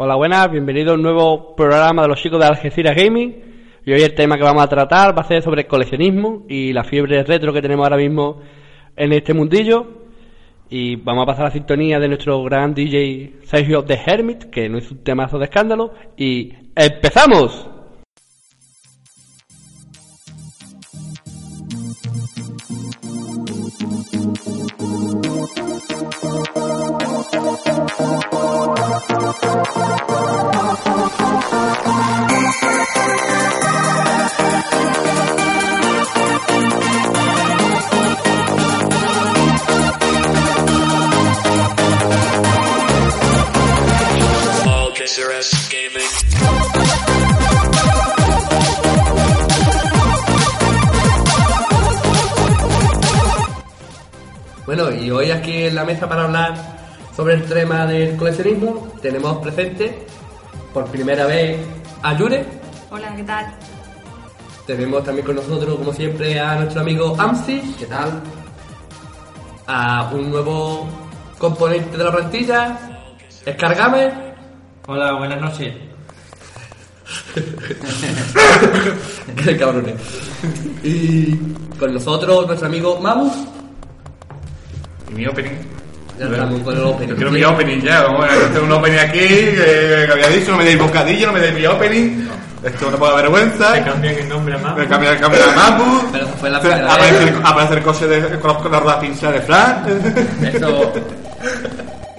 Hola, buenas, bienvenido a un nuevo programa de los chicos de Algeciras Gaming. Y hoy el tema que vamos a tratar va a ser sobre coleccionismo y la fiebre retro que tenemos ahora mismo en este mundillo. Y vamos a pasar a la sintonía de nuestro gran DJ Sergio The Hermit, que no es un temazo de escándalo. Y ¡empezamos! Bueno, y hoy aquí en la mesa para hablar sobre el tema del coleccionismo tenemos presente por primera vez a Yure. Hola, ¿qué tal? Tenemos también con nosotros, como siempre, a nuestro amigo Amsi. ¿Qué tal? A un nuevo componente de la plantilla, Escargame. Hola, buenas noches. Qué cabrones. Y con nosotros, nuestro amigo Mabu. Y mi opening. Ya estamos con el opening. Yo quiero mi opening ya, vamos a hacer un opening aquí, que, que había dicho, no me deis bocadillo, no me deis mi opening. Esto es una poca vergüenza. Te cambian el nombre a más. Me cambia el cambio de Mapu. Pero eso fue la primera vez. Aparece, aparece el coche de, con, con la rueda pinchada de Fran. Eso.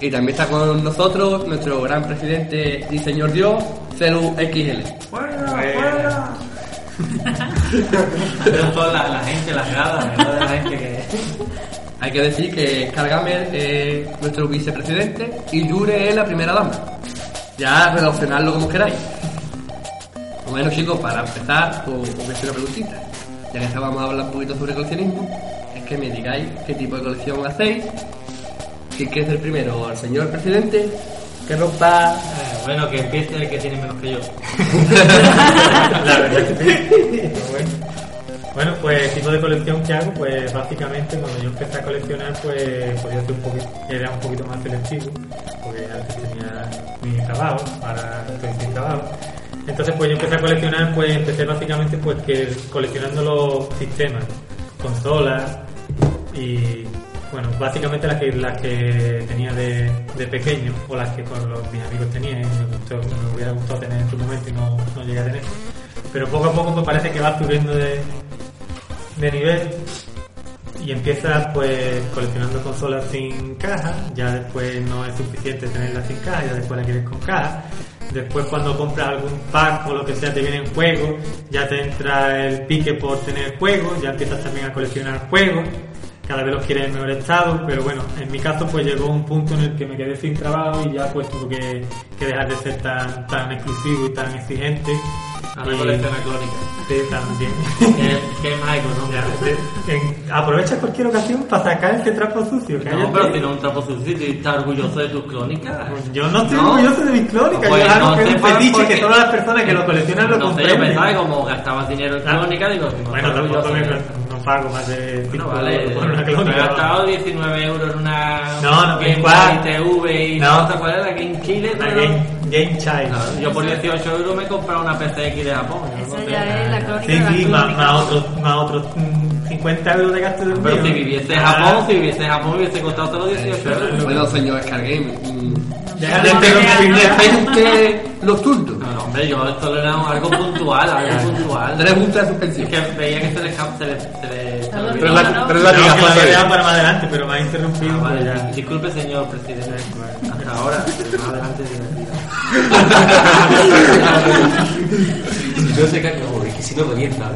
Y también está con nosotros nuestro gran presidente y señor Dios, Celu XL. Pero toda la, la gente, las gradas, ¿verdad? La gente que. Hay que decir que Scargamer es nuestro vicepresidente y Yure es la primera dama. Ya relacionarlo como queráis. Bueno chicos, para empezar, os os voy a hacer una preguntita. Ya que estábamos a hablar un poquito sobre coleccionismo, es que me digáis qué tipo de colección hacéis. ¿Quién quiere ser primero? ¿El señor presidente? Que rompa... Eh, bueno, que empiece el que tiene menos que yo. la verdad que sí. Pero bueno. Bueno, pues el tipo de colección que hago, pues básicamente cuando yo empecé a coleccionar, pues podía ser un poquito, era un poquito más selectivo, porque antes tenía mi trabajo, ahora estoy sin trabajo. Entonces pues yo empecé a coleccionar, pues empecé básicamente pues que coleccionando los sistemas, consolas y bueno, básicamente las que las que tenía de, de pequeño o las que con los, mis amigos tenían y me, hubiera gustado tener en su momento y no, no llegué a tener. Pero poco a poco me parece que va subiendo de, de nivel y empiezas pues coleccionando consolas sin caja, ya después no es suficiente tenerlas sin caja, ya después la quieres con caja. Después cuando compras algún pack o lo que sea te vienen juegos, ya te entra el pique por tener juegos, ya empiezas también a coleccionar juegos, cada vez los quieres en mejor estado, pero bueno, en mi caso pues llegó un punto en el que me quedé sin trabajo y ya pues tuve que, que dejar de ser tan, tan exclusivo y tan exigente. Ahora Y- colecciona clónica. Sí, también. Que, que. Ya, de- en- aprovecha cualquier ocasión para sacar ese trapo sucio. No, cállate. pero si no es un trapo sucio y estás orgulloso de tus clónicas. Yo no estoy No. orgulloso de mis clónicas, Pues yo algo que es un entonces, fetiche porque- que todas las personas que lo coleccionan lo No sé, yo comprenden. pensaba que como gastabas dinero en clónica, digo, no Bueno, tampoco me, no pago más de 5 Bueno, vale, por una me he gastado 19 euros en una No, no, Game ¿cuál? Boy TV y No. no cuál era, la Game Chile. Pero- Game, Game Child. Claro, yo por 18 euros me he comprado una PCX de Japón. Eso no sé. ya es la crónica Sí, la sí, más, más otros, más otros mm, 50 euros de gasto de Pero si viviese en Ah, Japón, si viviese en Japón, me hubiese costado solo 18 euros. Bueno, señor Scargame, mm, Deja de No, interrumpir, no, deja- ¿es usted los turdos? No, no, hombre, yo esto era algo puntual, algo puntual. Tres puntos de Es suspensión. que veía que se le escapa, se le... Se le Pero es la, No, no. pero es la No, que dejado para más adelante, pero me ha interrumpido. Ah, vale, pues ya. Disculpe, señor presidente. Hasta ahora, más adelante es divertido. Yo sé que no, es que si no revienta.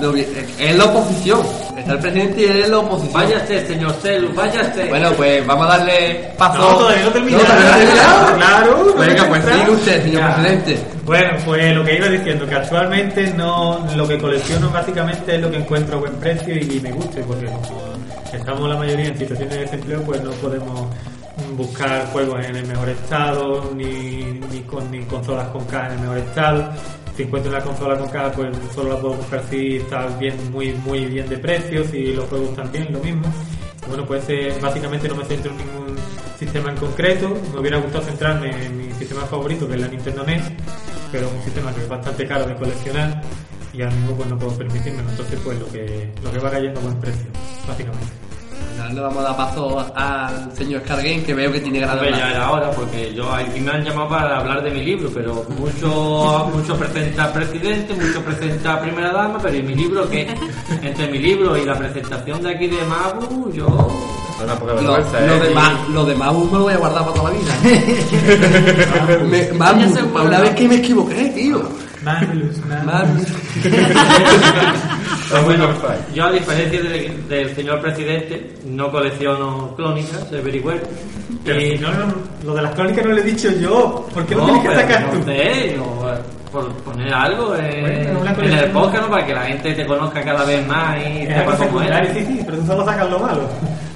No, bien, Es la oposición. Está el presidente y él es la oposición. Váyase, señor Celu, váyase. Bueno, pues vamos a darle paso. No, todavía no termina. No, todavía no ha terminado. Claro. Venga, pues sigue usted, señor Ya. presidente. Bueno, pues lo que iba diciendo, que actualmente no, lo que colecciono básicamente es lo que encuentro a buen precio y me guste, porque como estamos la mayoría en situaciones de desempleo, pues no podemos buscar juegos en el mejor estado, ni, ni, con, ni consolas con caja en el mejor estado. Si encuentro una consola con caja, pues solo la puedo buscar si está bien, muy, muy bien de precio, si los juegos están bien, lo mismo. Bueno, pues eh, básicamente no me centro en ningún sistema en concreto. Me hubiera gustado centrarme en mi sistema favorito, que es la Nintendo NES, pero es un sistema que es bastante caro de coleccionar y ahora mismo pues no puedo permitírmelo. Entonces, pues lo que, lo que va cayendo a buen precio, básicamente. Le vamos a dar paso al señor Scargame, que veo que tiene ganas de Hombre, ya era hora, porque yo aquí me han llamado para hablar de mi libro, pero mucho, mucho presenta presidente, mucho presenta primera dama, pero ¿y mi libro qué? Entre mi libro y la presentación de aquí de Mabu, yo... Una poca Lo, ¿eh? demás, lo demás me lo voy a guardar para toda la vida. me, seguro, para una vez que me equivoqué, tío. Marvelous, marvelous. Mamu. Pero bueno, yo a diferencia del, del señor presidente, no colecciono crónicas, es very well. Pero Y- si no, no, lo de las crónicas no lo he dicho yo. ¿Por qué lo No, tienes que sacar tú? eh, por poner algo eh, Bueno, en el podcast, ¿no? Para que la gente te conozca cada vez más y Es sepa cómo eres. sí, sí, pero tú solo sacas lo malo.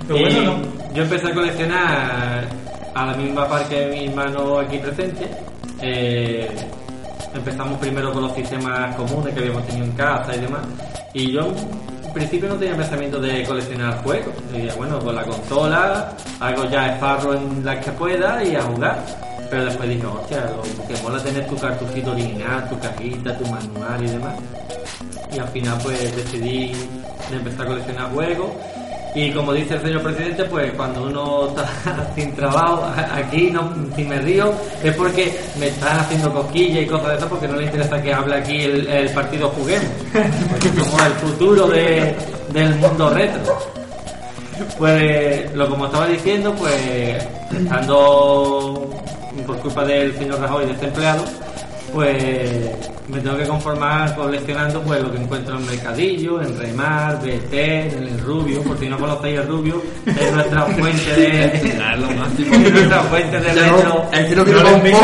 Lo Y bueno no. Yo empecé a coleccionar a la misma par que mi hermano aquí presente. Eh, empezamos primero con los sistemas comunes que habíamos tenido en casa y demás. Y yo en principio no tenía pensamiento de coleccionar juegos. Decía, bueno, con la consola hago ya esparro en las que pueda y a jugar. Pero después dije, hostia, lo que mola tener tu cartuchito original, tu cajita, tu manual y demás. Y al final pues decidí de empezar a coleccionar juegos. Y como dice el señor presidente, pues cuando uno está sin trabajo, aquí no, si me río, es porque me están haciendo cosquillas y cosas de esas porque no le interesa que hable aquí el, partido Juguemos. Porque somos el futuro de- del mundo retro. Pues lo como estaba diciendo, pues estando por culpa del señor Rajoy desempleado, pues me tengo que conformar coleccionando pues lo que encuentro en Mercadillo, en Remar, BT, en el Rubio, por si no conocéis el Rubio, es nuestra fuente de Es nuestra fuente de retro. El que no No.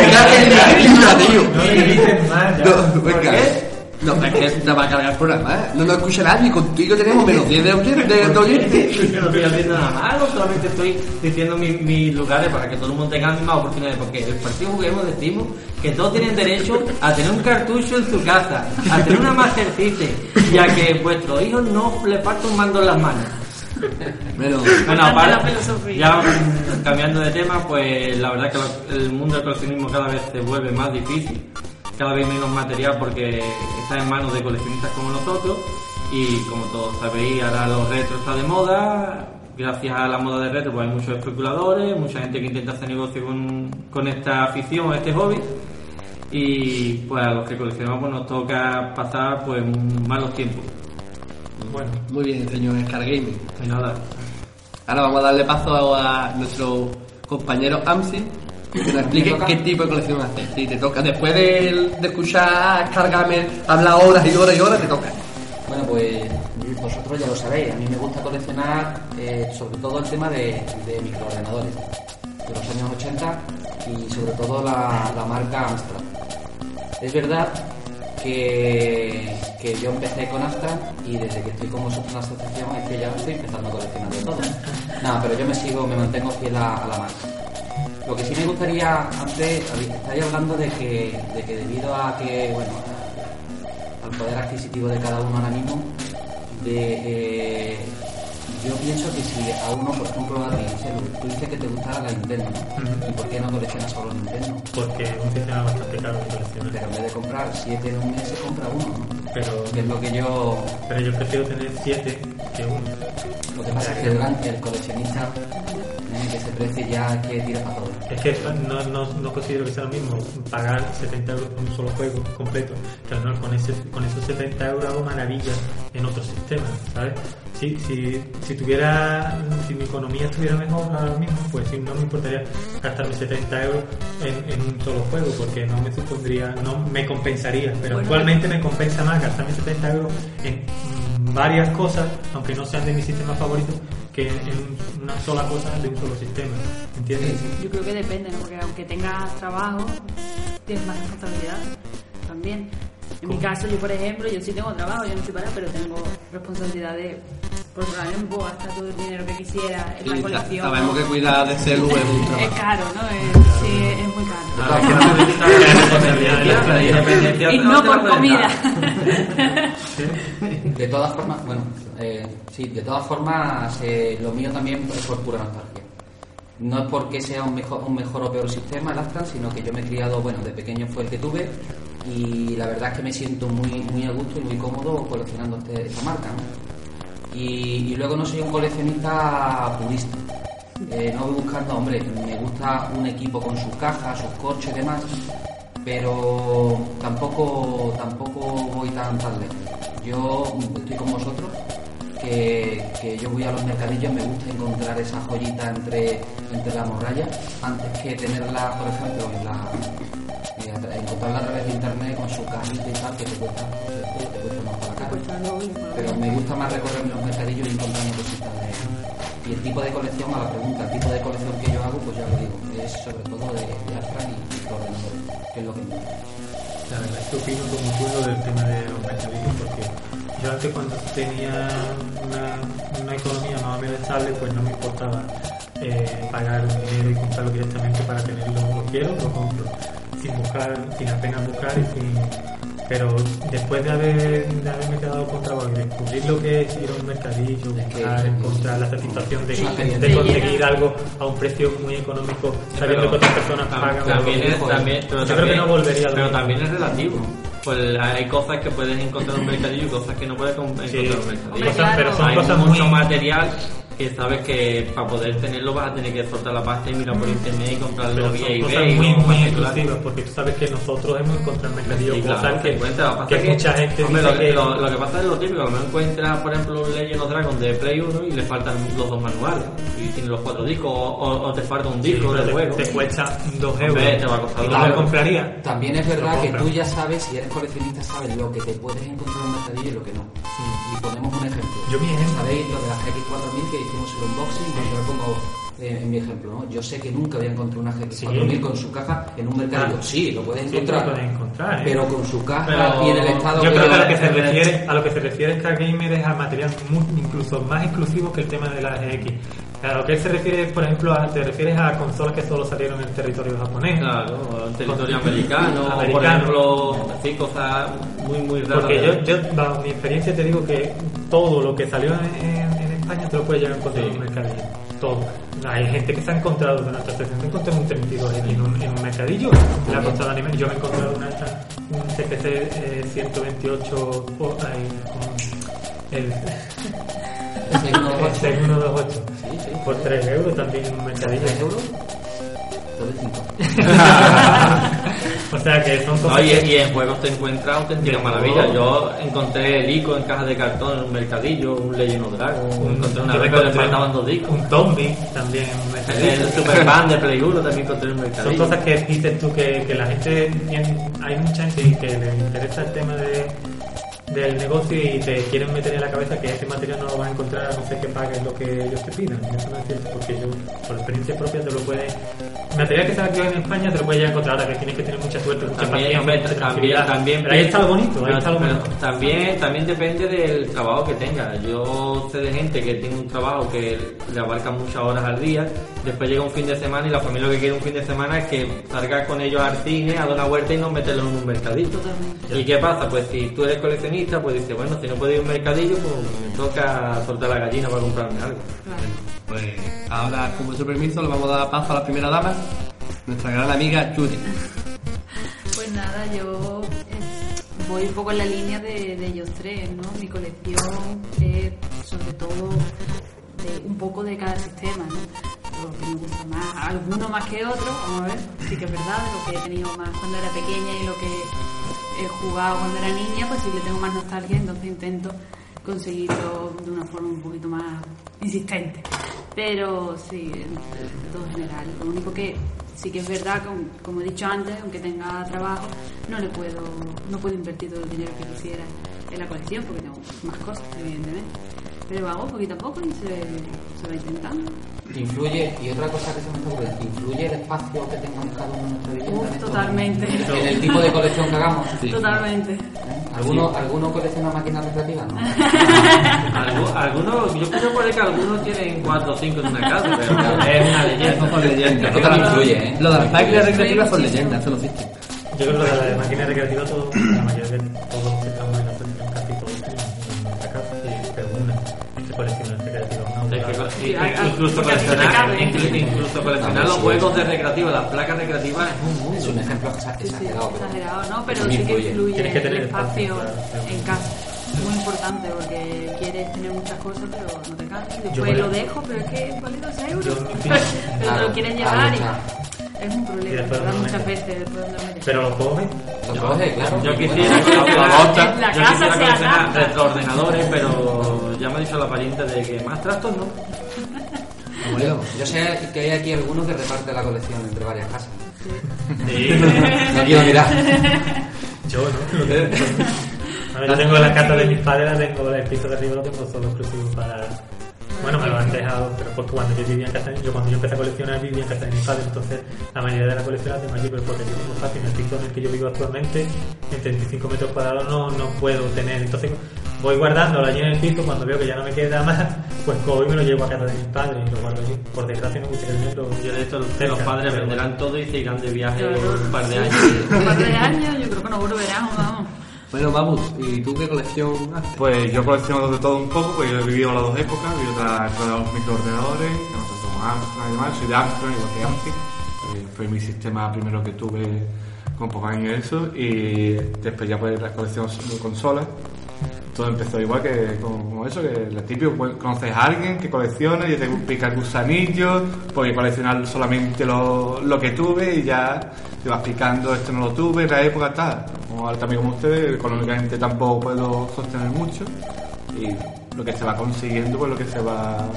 No. No, qué? No, es que te va a cargar el programa, ¿eh? No nos escucha nadie, contigo tenemos menos 10 de oyentes. De, de oyentes. Yo no estoy haciendo nada malo, solamente estoy diciendo mi- mis lugares para que todo el mundo tenga las mismas oportunidades. Porque el partido juguemos decimos que todos tienen derecho a tener un cartucho en su casa, a tener una Master System y a que vuestros hijos no le partan un mando en las manos. Bueno, para, la filosofía. ya mm, cambiando de tema, pues la verdad que lo- el mundo del coleccionismo cada vez se vuelve más difícil, cada vez menos material porque está en manos de coleccionistas como nosotros y como todos sabéis, ahora los retros está de moda, gracias a la moda de retro pues hay muchos especuladores, mucha gente que intenta hacer negocio con, con esta afición, este hobby y pues a los que coleccionamos pues, nos toca pasar pues malos tiempos. Bueno, muy bien, señor Scargaming. Pues nada, Ahora vamos a darle paso a nuestro compañero Amsi que nos explique qué tipo de colección hace. Si te toca, después de, de escuchar a Scargamer hablar horas y horas y horas, te toca. Bueno, pues vosotros ya lo sabéis, a mí me gusta coleccionar eh, sobre todo el tema de, de microordenadores de los años 80 y sobre todo la, la marca Amstrad. Es verdad que, que yo empecé con Amstrad y desde que estoy con vosotros en la asociación es que ya estoy empezando a coleccionar de todo. Nada, pero yo me sigo, me mantengo fiel a la marca. Lo que sí me gustaría, antes estáis hablando de que, de que debido a que, bueno, al poder adquisitivo de cada uno ahora mismo, de, eh, yo pienso que si a uno, por ejemplo, a ti, tú dices que te gusta la Nintendo. ¿y por qué no coleccionas solo Nintendo? porque es un sistema bastante caro de coleccionar. Pero en vez de comprar siete en un mes, se compra uno, ¿no? Pero, Que es lo que yo... pero yo prefiero tener siete que uno. Lo que pasa es que el, el coleccionista, que se precie ya que tira para todo. Es que no, no, no considero que sea lo mismo pagar 70 euros por un solo juego completo, que al final con, ese, con esos 70 euros hago maravillas en otros sistemas, ¿sabes? Si, si, si tuviera, si mi economía estuviera mejor ahora mismo, pues sí, no me importaría gastarme 70 euros en, en un solo juego, porque no me supondría, no me compensaría, pero Bueno. actualmente me compensa más gastarme 70 euros en mm, varias cosas, aunque no sean de mi sistema favorito, que en una sola cosa de un solo sistema, ¿entiendes? Yo creo que depende, ¿no? Porque aunque tengas trabajo, tienes más responsabilidad también. En mi caso, yo por ejemplo, yo sí tengo trabajo, yo no estoy parada, pero tengo responsabilidad de, por ejemplo, no puedo gastar todo el dinero que quisiera en la colección. sabemos que cuidar de celu es un Es caro, ¿no? Es, sí, es muy caro. La la Y no la por comida. De todas formas, bueno, eh, sí, de todas formas, eh, lo mío también es por pura nostalgia. No es porque sea un mejor, un mejor o peor sistema el Astran, sino que yo me he criado, bueno, de pequeño fue el que tuve y la verdad es que me siento muy, muy a gusto y muy cómodo coleccionando este- esta marca. ¿no? Y, luego no soy un coleccionista purista. Eh, no voy buscando, hombre, me gusta un equipo con sus cajas, sus corchos y demás, pero tampoco, tampoco voy tan, tan lejos. Yo estoy con vosotros, que, que yo voy a los mercadillos, me gusta encontrar esa joyita entre, entre la morralla, antes que tenerla, por ejemplo, eh, encontrarla a través de internet con su cajita y tal, que te cuesta, te cuesta Pero me gusta más recorrer los mercadillos y encontrarme cositas de... Y el tipo de colección, a la pregunta, el tipo de colección que yo hago, pues ya lo digo, es sobre todo de, de Astra y de ordenadores, que es lo que me gusta. La verdad es que opino como tú lo del tema de los mercadillos, porque yo antes cuando tenía una, una economía más o menos estable, pues no me importaba eh, pagar un dinero y comprarlo directamente para tenerlo, lo quiero, lo compro, sin buscar, sin apenas buscar y sin... Pero después de, haber, de haberme quedado con trabajo y descubrir lo que es ir a un mercadillo, Es que- buscar, encontrar la satisfacción de, Sí, de sí, conseguir algo a un precio muy económico, sabiendo que otras personas tam- pagan también es, también, pero Yo creo también, que no volvería a lo pero mismo. también es relativo. Pues hay cosas que puedes encontrar en un mercadillo y cosas que no puedes encontrar Sí, en un mercadillo. Hombre, cosas- pero son hay cosas mucho muy... material que sabes que para poder tenerlo vas a tener que soltar la pasta y mirar por internet y comprarlo Pero vía son cosas eBay muy, muy exclusivas, porque tú sabes que nosotros hemos encontrado en mercadillo Sí, cosas claro, que, mucha gente hombre, dice lo, que... lo, lo que pasa es lo típico, a lo mejor encuentras, por ejemplo, un Legend of Dragon de Play 1 y le faltan los dos manuales y tiene los cuatro discos o, o- o te falta un Sí, disco del te, juego. te cuesta dos Hombre, euros. te va a costar ¿Y dos euros. comprarías? También es verdad que tú ya sabes, si eres coleccionista, sabes lo que te puedes encontrar en un mercadillo y lo que no. Y ponemos. Yo mi ejemplo. ¿Sabéis lo de las GX4000 que hicimos el unboxing? Pues yo lo pongo eh, en mi ejemplo, ¿no? Yo sé que nunca voy a encontrar una GX4000 Sí. con su caja en un mercadillo. Ah. Sí, lo puedes Sí, encontrar. lo puedes encontrar, ¿eh? Pero con su caja Pero y en el estado Yo creo que a lo que se refiere, a lo que se refiere Star Gamer es a material muy- incluso más exclusivo que el tema de la GX. A lo que él se refiere, por ejemplo, a- te refieres a consolas que solo salieron en el territorio japonés. Claro, en territorio americano, o por Americano. ejemplo, sí, cosas muy, muy raras. Porque yo, yo, bajo mi experiencia, te digo que todo lo que salió en, España te lo puedes a encontrar en un mercadillo. Todo. Hay gente que se ha encontrado de nuestra sección, encontró un 32 en un, en un mercadillo, le ha costado anime. Yo me he encontrado una, un eh, 128 o- ahí, con el, El 6128. el 6128 Sí, sí. por 3 euros también en un mercadillo. ¿3 euros? Te doy 5. o sea que son cosas No, y, que- y en juegos te encuentras auténtica De maravilla. todo. Yo encontré el ICO en cajas de cartón en un mercadillo, un Legend of Dragon, encontré una vez que le faltaban dos discos. Un zombie también en un. El Superman de Play 1 también encontré en un Son mercadillo. cosas que dices tú que, que la gente hay mucha gente que le interesa el tema de, del negocio y te quieren meter en la cabeza que ese material no lo vas a encontrar a no ser que pagues lo que ellos te pidan. Eso no es cierto, porque yo, por experiencia propia, te lo puedes. Material que se aquí en España te lo puedes llegar a encontrar, ahora que tienes que tener mucha suerte, mucha También, paciencia, también, también, Pero ahí está lo bonito, ahí está lo bonito. también, también depende del trabajo que tenga. Yo sé de gente que tiene un trabajo que le abarca muchas horas al día, después llega un fin de semana y la familia lo que quiere un fin de semana es que salgas con ellos al cine, a dar una vuelta y no meterlos en un mercadito. ¿Y qué pasa? Pues si tú eres coleccionista, pues dices, bueno, si no puedo ir a un mercadillo, pues me toca soltar la gallina para comprarme algo. Claro. Pues ahora, con vuestro permiso, le vamos a dar paso a la primera dama, nuestra gran amiga Judy. Pues nada, yo eh, voy un poco en la línea de, de ellos tres, ¿no? Mi colección es sobre todo de un poco de cada sistema, ¿no? Lo que me gusta más, alguno más que otro, vamos a ver, sí que es verdad, lo que he tenido más cuando era pequeña y lo que he jugado cuando era niña, pues sí le tengo más nostalgia, entonces intento conseguirlo de una forma un poquito más insistente. Pero sí, en, todo general. Lo único que sí que es verdad, como, como he dicho antes, aunque tenga trabajo, no le puedo, no puedo invertir todo el dinero que quisiera en la colección porque tengo más cosas, evidentemente. Pero hago poquito a poco y se, se va intentando. Influye, y otra cosa que se me está ocurriendo, ¿influye el espacio que tengamos cada uno en nuestra vivienda? En esto? totalmente. En el tipo de colección que hagamos. Totalmente. ¿Eh? ¿Alguno, ¿Alguno colecciona máquinas recreativas? No. Algu- Algunos, yo creo puede que algunos tienen 4 o 5 en una casa, pero es una leyenda. Eso son leyendas. Creo que también influye, ¿eh? Lo de las máquinas recreativas son leyendas, eso no existe. Yo creo que lo de la máquina recreativa, todo, la mayoría de todos que, incluso porque a ti te coleccionar, cabe. inclu- incluso coleccionar los juegos de recreativo, las placas recreativas es un mundo. Es un ejemplo exagerado. exagerado, ¿no? Pero sí que influye. que el espacio en casa. Es muy importante porque quieres tener muchas cosas, pero no te cansas. Yo después lo dejo, pero es que vale dos euros. Yo pero te lo quieres hay llevar y es un problema, no Muchas veces no. Pero lo coge. Lo coge, claro. Yo quisiera la coleccionar, bota. La yo casa quisiera se coleccionar adapta. retroordenadores, pero ya me ha dicho la pariente de que más trastos no. Yo, yo sé que hay aquí algunos que reparten la colección entre varias casas. Sí. No quiero mirar. Yo, ¿no? A ver, yo tengo la carta de mis padres, la tengo el piso de arriba, lo tengo solo exclusivo para. Bueno, me lo han dejado, pero porque cuando yo vivía en casa, yo cuando yo empecé a coleccionar vivía en casa de mis padres, entonces la mayoría de la colección la tengo allí, pero porque yo tengo fácil en el piso en el que yo vivo actualmente, en 35 metros cuadrados no, no puedo tener, entonces voy guardándolo allí en el piso, cuando veo que ya no me queda más, pues cojo y me lo llevo a casa de mis padres y lo guardo allí. Por desgracia no gusta tenerlo. Yo de hecho los padres pero venderán todo y se irán de viaje un par de años. Un par de años, yo creo que no volverán, vamos. Bueno, vamos, ¿y tú qué colección haces? Pues yo colecciono de todo un poco, pues yo he vivido las dos épocas, he vivido la época de los microordenadores, que nosotros somos Amstrad y demás, soy de Amstrad, igual que AMSIC, eh, fue mi sistema primero que tuve con pocos años y eso, y después ya pues la colección de consolas, todo empezó igual que con eso, que lo típico, pues, conoces a alguien que colecciona y te pica el gusanillo, pues coleccionar solamente lo, lo que tuve y ya te vas picando, esto no lo tuve, en la época tal, como también como ustedes, económicamente tampoco puedo sostener mucho y lo que se va consiguiendo, pues lo que se va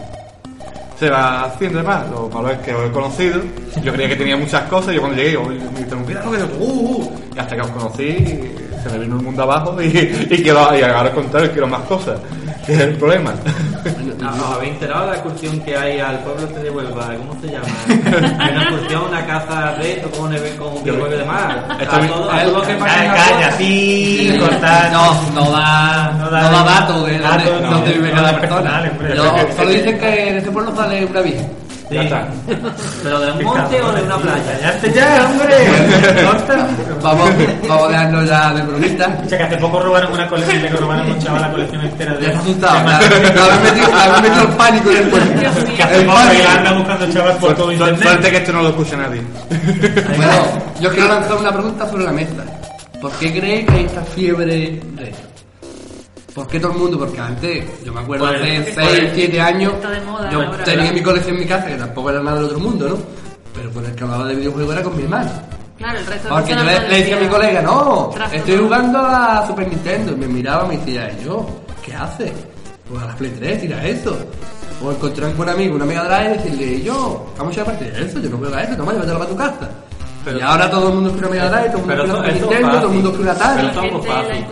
se va haciendo demás. Lo malo es que os he conocido. Yo creía que tenía muchas cosas. Y yo cuando llegué, yo, me dijeron, mira lo que uh, uh", Y hasta que os conocí, se me vino el mundo abajo y, y, quiero, y ahora al contrario, quiero más cosas. Que es el problema. No, ¿Os habéis enterado de la excursión que hay al pueblo este de Huelva? ¿Cómo se llama? Hay una excursión, una casa reto con un, eve- con un videojuego y demás. Esto A vi- todo, a todo lo que pasa en Calla, la calla, sí, cortar. No, no da, No no da- da, datos de dónde, vive cada da persona. solo dicen que en ese pueblo sale una virgen. Sí. ¿Pero de un monte o de una playa? Cállate ya, hombre. Vamos, vamos a dejarnos ya de bromistas. Escucha, que hace poco robaron una colección, le robaron a un chaval la colección entera de. Ya está asustado. de habéis metido, el pánico en el mío. Que hace poco que anda buscando chaval por todo internet. suerte que esto no lo escucha nadie. Bueno, yo quiero lanzar una pregunta sobre la mesa. ¿Por qué creéis que hay esta fiebre retro? ¿Por qué todo el mundo? Porque antes, yo me acuerdo Pues, hace pues, 6, 7 años, moda yo ahora. tenía mi colección en mi casa, que tampoco era nada del otro mundo, ¿no? Pero con el que hablaba de videojuegos era con mi hermano. Claro, el resto de Porque yo le, decía a mi colega, no, estoy jugando a Super Nintendo. Y me miraba y me decía, ¿y yo? ¿Qué haces? Pues a la Play 3, tira eso. O encontrar con un amigo una Mega Drive y decirle, ¿y yo? Vamos a echar partida de eso, yo no juego a eso, toma, llévatelo para tu casa. Pero- y ahora todo el mundo quiere una Mega Drive, todo el mundo Pero quiere una eso, Super eso Nintendo, es todo el mundo quiere una Pero Atari. eso es fácil.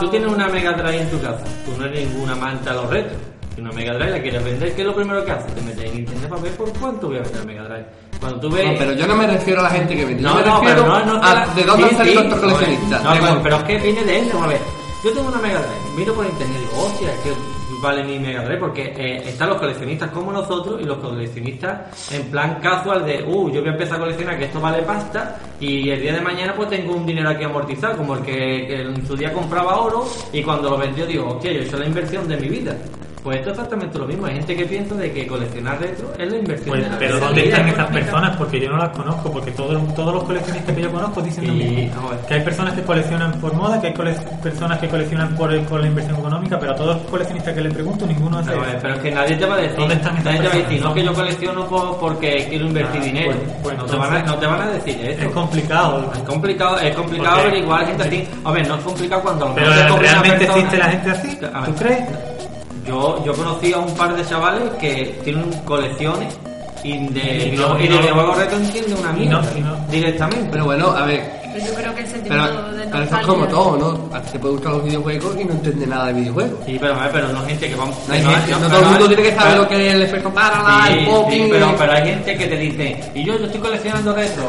Tú tienes una Mega Drive en tu casa. Tú no eres ningún amante a los retos. Y una Mega Drive la quieres vender, ¿qué es lo primero que haces? Te metes en internet para ver por cuánto voy a vender la Mega Drive. Cuando tú ves... No, pero yo no me refiero a la gente que vende, yo No, me no, refiero pero no, no, a la- de dónde sí, han salido sí, estos no, coleccionistas. No, pero, pero es que viene de eso, a ver. Yo tengo una Mega Drive, miro por internet y digo, hostia, es que vale mi Mega Drive porque eh, están los coleccionistas como nosotros y los coleccionistas en plan casual de, uh, yo voy a empezar a coleccionar que esto vale pasta y el día de mañana pues tengo un dinero aquí amortizado, como el que, que en su día compraba oro y cuando lo vendió digo, hostia, yo he hecho la inversión de mi vida. Pues esto es exactamente lo mismo. Hay gente que piensa de que coleccionar retro es la inversión Pues, de la pero ¿dónde están estas personas? Porque yo no las conozco, porque todos, todos los coleccionistas que yo conozco dicen Y. Que hay personas que coleccionan por moda, que hay personas que coleccionan por, por la inversión económica, pero a todos los coleccionistas que les pregunto, ninguno hace No, eso. pero es que nadie te va a decir. ¿Dónde están nadie te va a decir, no que yo colecciono por- porque quiero invertir Ah, dinero. pues- pues no, te van a, no te van a decir eso. Es complicado. Es complicado, es complicado averiguar gente así. A ver, no es complicado cuando Pero ¿realmente existe la gente así? ¿Tú crees? Yo, yo conocí a un par de chavales que tienen colecciones y de, Y no- y y de no- videojuegos retro entiende una mierda directamente. Pero bueno, a ver, Pero yo creo que el pero, sentimiento de pero eso es como todo, ¿no? Te puede gustar los videojuegos y no entiende nada de videojuegos. Sí, pero, a ver, pero no hay gente que vamos. No, hay no, gente, no, no, todo el pero- mundo tiene que saber pero- lo que es el efecto parallax, Sí, el sí, pero, pero hay gente que te dice, y yo, yo estoy coleccionando retro,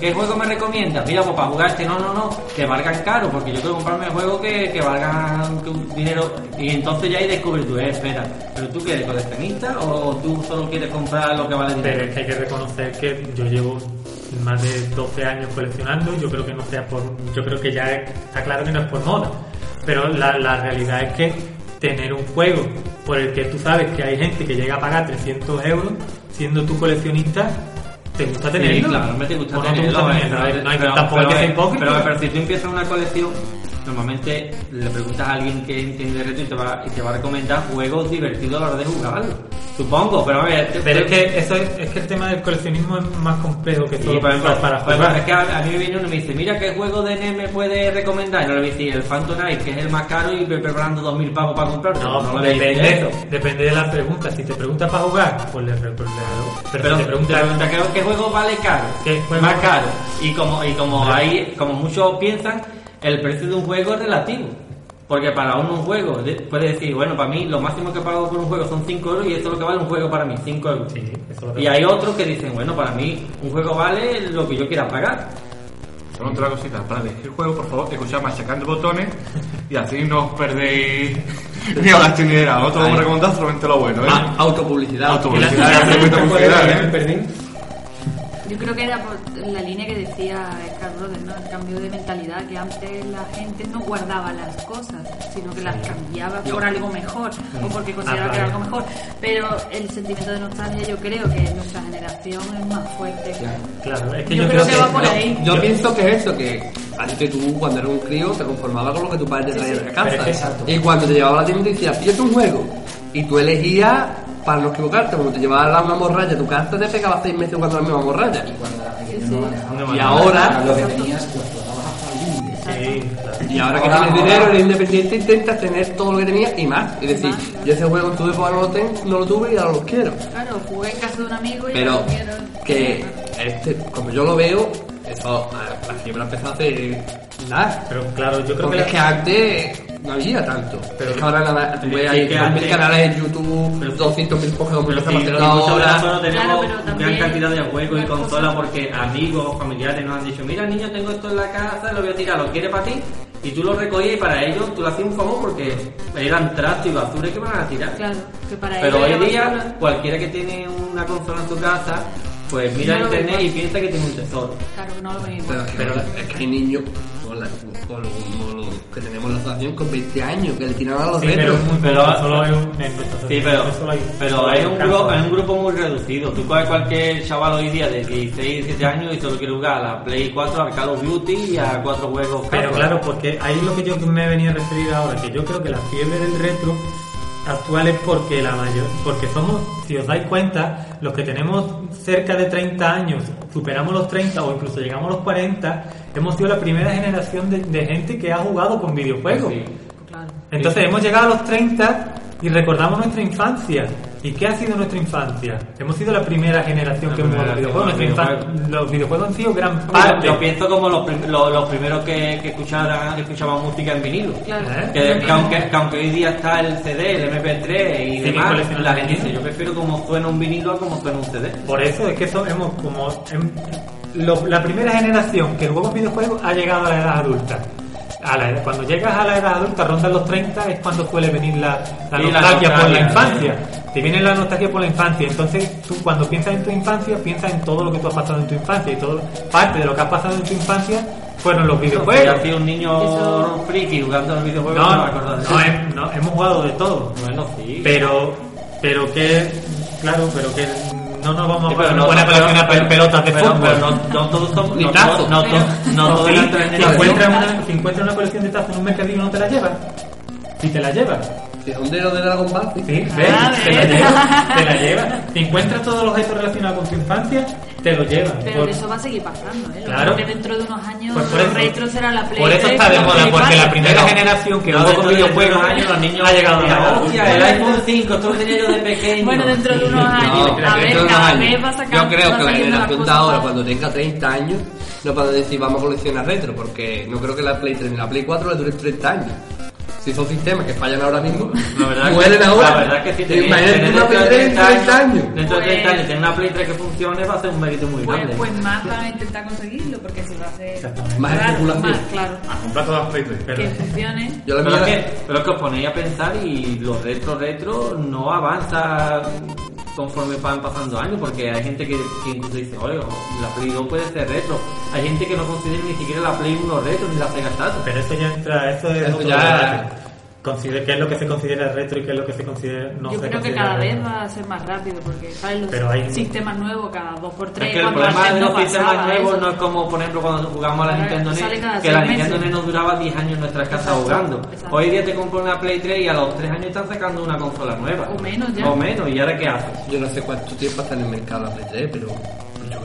¿qué juego me recomiendas? Mira, pues para jugar este, no, no, no, que valgan caro, porque yo quiero comprarme juegos que, que valgan que un dinero, y entonces ya ahí descubres tú, eh, espera, ¿pero tú qué eres coleccionista o tú solo quieres comprar lo que vale Pero dinero? es que hay que reconocer que yo llevo más de 12 años coleccionando, yo creo que no sea por, yo creo que ya está claro que no es por moda, pero la, la realidad es que tener un juego por el que tú sabes que hay gente que llega a pagar 300 euros, siendo tú coleccionista, ¿te gusta Sí, tenerlo? claro, me te gusta ¿O no te tenerlo, gusta eh, tenerlo? pero- No hay- pero- tampoco hay que pero- ser hipócrita. Pero, pero si tú empiezas una colección, normalmente le preguntas a alguien que entiende de retro y te va, y te va a recomendar juegos divertidos a la hora de jugarlo. Supongo, pero a ver... te- Pero es te- que, eso es, es que el tema del coleccionismo es más complejo que ejemplo, para por ejemplo, jugar. es que a, a mí me viene uno y me dice, mira qué juego de NES me puede recomendar. Y no le voy a decir el Phantom Knight, que es el más caro, y me preparando 2.000 pavos para comprarlo. No, le voy a decir depende, eso. depende de la pregunta. Si te preguntas para jugar, pues le, pues le- pero, Pero si te te preguntas pregunta ¿qué, qué juego vale caro, ¿Qué juego? más caro. Y como y como hay, como muchos piensan, el precio de un juego es relativo. Porque para uno un juego, de- puede decir, bueno, para mí lo máximo que pago por un juego son 5 euros y esto es lo que vale un juego para mí, 5 euros. Sí, Y hay otros que dicen, bueno, para mí un juego vale lo que yo quiera pagar. Solo otra cosita, para elegir juego, por favor, escuchad machacando botones y así no os perdéis ni a la chinera. No te lo Ahí. vamos a recomendar, solamente lo bueno, ¿eh? Ah, autopublicidad. Autopublicidad. Y la- Publicidad, ¿Cuál publicidad, era ¿eh? Yo creo que era por la línea que decía Scar Brothers, ¿no? El cambio de mentalidad, que antes la gente no guardaba las cosas, sino que las cambiaba por algo mejor o porque consideraba Ah, que era algo mejor. Pero el sentimiento de nostalgia yo creo que en nuestra generación es más fuerte. Claro, es que Yo yo, creo creo que va por ahí. Yo pienso que es eso, que así que tú cuando eras un crío te conformabas con lo que tu padre te Sí, traía sí. de es casa. que exacto. y cuando te llevaba a la tienda te decía, pídete un juego. Y tú elegías, para no equivocarte, como te llevaba una morralla a tu casa, te pegabas seis meses jugando la misma morralla. Y cuando Sí, sí. no Y ahora, lo que tenías lo claro. y ahora que tienes dinero, eres independiente, intentas tener todo lo que tenías y más. Y decir, yo ese juego en tu época no lo, ten- no lo tuve y ahora lo quiero. Claro, jugué en casa de un amigo y Pero ahora quiero- que, este, como yo lo veo, eso, la fiebre empezó hace nada. Pero claro, yo creo Porque que, es que antes no había tanto. Pero es que ahora nada, tú ves ahí que 2.000 antes- canales en YouTube, Pero- 200.000 Pokémon Pero que sí, estamos y muchas veces ahora. nosotros tenemos Claro, pero gran cantidad de juegos y las consolas porque amigos, familiares nos han dicho, mira niño, tengo esto en la casa, lo voy a tirar, ¿lo quieres para ti? Y tú lo recogías y para ellos tú le hacías un favor porque eran trastos y basura que van a tirar. Claro, que para Pero ellos hoy día, basura. cualquiera que tiene una consola en su casa, pues mira lo internet y piensa que tiene un tesoro. Claro, no lo ven Pero- es que hay niños con la- con con que tenemos en la asociación con 20 años que le tiran a los sí, pero, retros. es Pero- poco, solo hay un, Sí, pero, pero es un, grupo, es un grupo muy reducido. Tú coges cualquier chaval hoy día de 16, 17 años y solo quiere jugar a la Play 4, al Call of Duty y a cuatro juegos. Pero claro, porque ahí lo que yo me venía a referir ahora, que yo creo que la fiebre del retro actual es porque la mayor, porque somos, si os dais cuenta, los que tenemos cerca de 30 años, superamos los 30 o incluso llegamos a los 40, hemos sido la primera generación de, de gente que ha jugado con videojuegos. Sí. Claro. Entonces hemos llegado a los 30 y recordamos nuestra infancia. ¿Y qué ha sido nuestra infancia? Hemos sido la primera generación La que hemos jugado primera videojuegos. Los videojuegos han sido gran Yo- parte. Yo pienso como los, prim- los, los primeros que, que escucharan, que escuchaban música en vinilo. Claro. ¿Eh? Que, que aunque, que aunque hoy día está el CD, el MP3 y Sí, demás, la gente dice, yo prefiero como suena un vinilo a como suena un CD. Por eso es que eso hemos como lo- la primera generación que jugó videojuegos ha llegado a la edad adulta. A la edad- cuando llegas a la edad adulta, ronda los 30, es cuando suele venir la, la nostalgia por la infancia. Te viene la nostalgia por la infancia. Entonces, tú cuando piensas en tu infancia, piensas en todo lo que tú has pasado en tu infancia. Y todo parte de lo que has pasado en tu infancia fueron los videojuegos. sido un niño Eso- friki jugando a los videojuegos, No, no, no, me acuerdo de no, eso. hem- no, hemos jugado de todo. Bueno, sí. Pero, pero que, claro, pero que no nos vamos Sí, a pero poner no, buena pero- coleccionar pero- pelotas de pero- fútbol. pero no, no todos somos. No, no, Pero- no No, sí, tres si, encuentras una, si encuentras una colección de tazos en un mercadillo no te la llevas. Si te la llevas. Si es un dedo de Dragon Ball, sí. Sí, Ah, ves, te la llevas. Te la llevas. Si encuentras todos los objetos relacionados con tu infancia, te los llevas. Pero Por- eso va a seguir pasando, ¿eh? Lo Claro. que dentro de unos años pues por eso- retro será la Play Por eso 3, está de moda, porque la 4. primera Pero- generación que No, dentro con de videojuegos años los niños ha llegado a la hostia, el iPhone 5, esto lo tenía yo de pequeño. Bueno, dentro de unos No, años, pero a ver, cada años, vez va sacando. Yo creo que la generación de ahora, cuando tenga 30 años, no puede decir vamos a coleccionar retro, porque no creo que la Play 3 ni la Play 4 le duren 30 años. Si son sistemas que fallan ahora mismo, La verdad, mueren que, ahora. la verdad que si tenéis- Imagínate una Play 3 en 30 años. Dentro de 30 años Pues- tener una Play 3 que funcione va a ser un mérito muy Pues, grande. pues más van a intentar conseguirlo porque se va a hacer Exactamente. Más especulación. más, claro A comprar todas las Play 3. Pero- que funcione Yo la Pero es, que, pero es que os ponéis a pensar y los retro retro no avanza conforme van pasando años porque hay gente que, que incluso dice, oye, la Play 2 puede ser retro. Hay gente que no considera ni siquiera la Play 1 retro ni la Sega Saturn. Pero eso ya entra, eso es Eso otro ya- qué es lo que se considera retro y qué es lo que se considera no Yo se creo que cada vez va a ser más rápido porque ¿sabes? los Pero hay- sistemas nuevos cada 2x3 Es que el problema de los sistemas nuevos eso. no es como, por ejemplo, cuando jugamos a la Nintendo NES, que la Nintendo. NES nos duraba 10 años en nuestras casas Exacto, jugando. exacto. Hoy día te compras una Play 3 y a los 3 años están sacando una consola nueva. O menos ya. O menos, ¿y ahora qué haces? Yo no sé cuánto tiempo está en el mercado la Play 3, pero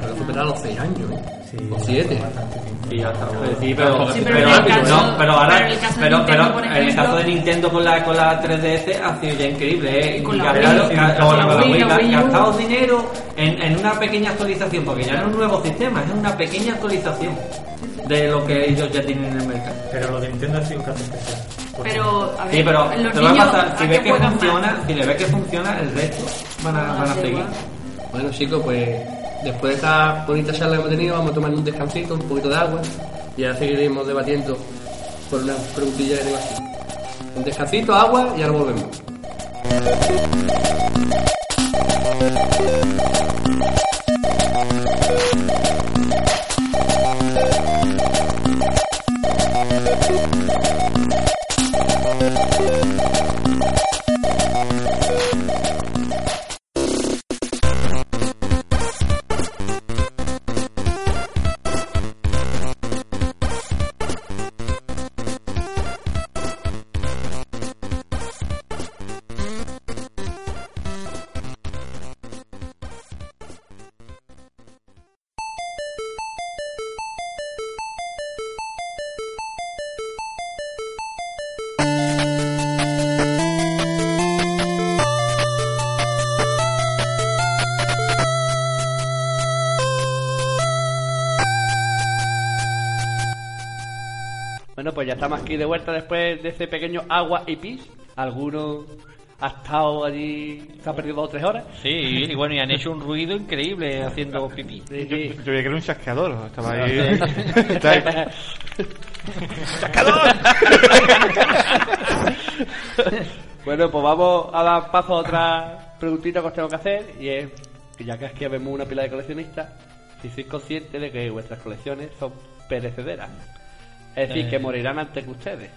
yo creo que supera los 6 años, ¿eh? Sí, o 7. bastante tiempo. Sí, ya está. Sí, pero, Sí, pero, pero en el pero caso- no, pero ahora, pero en el caso de Nintendo, pero por en el ejemplo- caso de Nintendo con la, con la 3DS ha sido ya increíble, ¿eh? Y con la Gastaron- Wii, ga- con con la la Wii, Wii, la ga- Wii U. gastados dinero en, en una pequeña actualización, porque ya no es un nuevo sistema, es una pequeña actualización de lo que ellos ya tienen en el mercado. pero lo de Nintendo ha sido un caso especial Pero, a ver, Sí, pero los te va a niños, pasar, si ¿a ves que funciona, más? si le ves que funciona, el resto van a, van a seguir. igual. Bueno chicos, pues después de esta bonita charla que hemos tenido, vamos a tomar un descansito, un poquito de agua y ahora seguiremos debatiendo por una preguntilla que tengo. Un descansito, agua y ahora volvemos. Bueno, pues ya estamos aquí de vuelta después de ese pequeño agua y pis. Alguno ha estado allí, se ha perdido dos o tres horas. Sí, y, bueno, y han hecho un ruido increíble haciendo pipí. Sí, Yo, sí. yo creía que era un chasqueador, estaba ahí. Ahí. bueno, pues vamos a dar paso a otra preguntita que os tengo que hacer y es que ya que aquí vemos una pila de coleccionistas, si sois conscientes de que vuestras colecciones son perecederas. Es decir, Eh. que morirán antes que ustedes.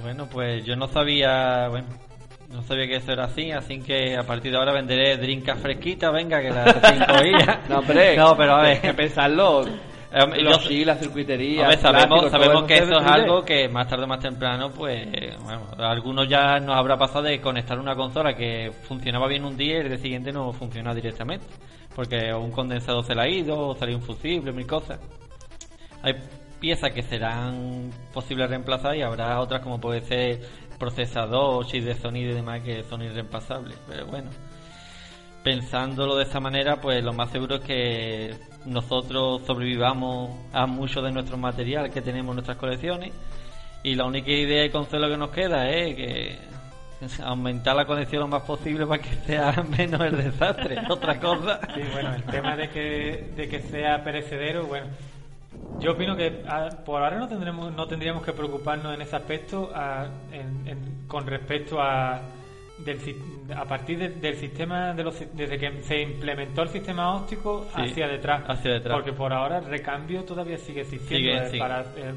Bueno, pues yo no sabía, bueno, no sabía que eso era así, así que a partir de ahora venderé drinkas fresquitas, venga, que las cinco días. No, hombre, No, pero a hay que ver, pensarlo. Eh, Los yo- sí, la circuitería. a ver, sabemos, sabemos que eso es algo que más tarde o más temprano, pues, eh, bueno, a algunos ya nos habrá pasado de conectar una consola que funcionaba bien un día y el día siguiente no funciona directamente, porque un condensador se le ha ido, o salió un fusible, mil cosas. Hay piezas que serán posibles reemplazar y habrá otras como puede ser procesador, chip de sonido y demás que son irreemplazables, pero bueno. Pensándolo de esa manera, pues lo más seguro es que nosotros sobrevivamos a mucho de nuestro material que tenemos en nuestras colecciones y la única idea y consuelo que nos queda es que aumentar la colección lo más posible para que sea menos el desastre, otra cosa. Sí, bueno, el tema de que, de que sea perecedero, bueno, yo opino que ah, por ahora no tendremos no tendríamos que preocuparnos en ese aspecto ah, en- en- con respecto a del a partir de- del sistema de los desde que se implementó el sistema óptico Sí, hacia detrás hacia detrás. porque por ahora el recambio todavía sigue existiendo Sigue, eh, sigue. para eh,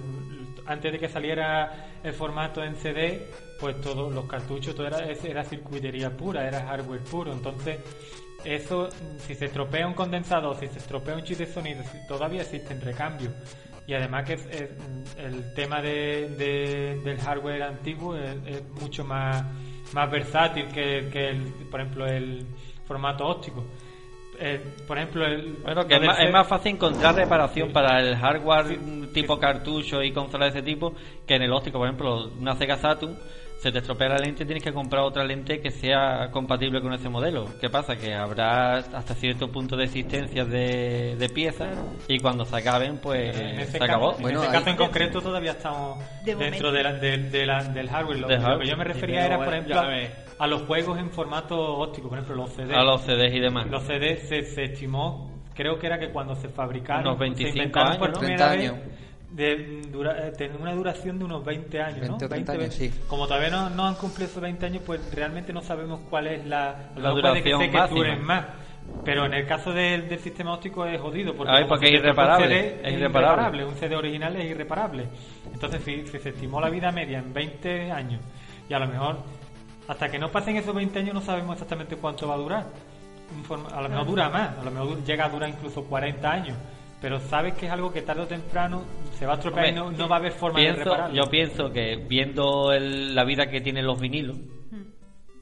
antes de que saliera el formato en CD pues todos los cartuchos todo era era circuitería pura era hardware puro entonces eso, si se estropea un condensador, si se estropea un chip de sonido, si- todavía existen recambios. Y además que es- es, mm, el tema de, de- del hardware antiguo es, es mucho más, más versátil que, que el, por ejemplo, el formato óptico. Eh, por ejemplo, el, Bueno, que es más, es más fácil encontrar reparación Sí. para el hardware Sí, sí. tipo cartucho y consola de ese tipo que en el óptico. Por ejemplo, una Sega Saturn, se te estropea la lente, tienes que comprar otra lente que sea compatible con ese modelo. ¿Qué pasa? Que habrá hasta cierto punto de existencia de, de piezas y cuando se acaben, pues en ese se caso, acabó. en Bueno, ahí- caso en concreto todavía estamos De dentro momento. de la- de- de la- del hardware. Lo, que yo me refería era, por ejemplo, a los juegos en formato óptico, por ejemplo, los CDs. A los CDs y demás. Los CDs se, se estimó, creo que era que cuando se fabricaron, Unos 25 se inventaron por años, ¿no? primera 30 vez, años. De, dura- eh, tener una duración de unos 20 años, 20 ¿no? o 30 años, sí. Como todavía no, no han cumplido esos 20 años, pues realmente no sabemos cuál es la, a lo La mejor puede que duración sea que máxima. duren más. Pero en el caso del, del sistema óptico es jodido, porque, Ay, como porque si es irreparable, CD, es irreparable. Un CD original es irreparable. Entonces, si, si se estimó la vida media en 20 años Y a lo mejor, hasta que no pasen esos 20 años, no sabemos exactamente cuánto va a durar. A lo mejor dura más, a lo mejor llega a durar incluso 40 años. Pero sabes que es algo que tarde o temprano se va a estropear y no, va a haber forma de repararlo. Yo pienso que viendo el- la vida que tienen los vinilos,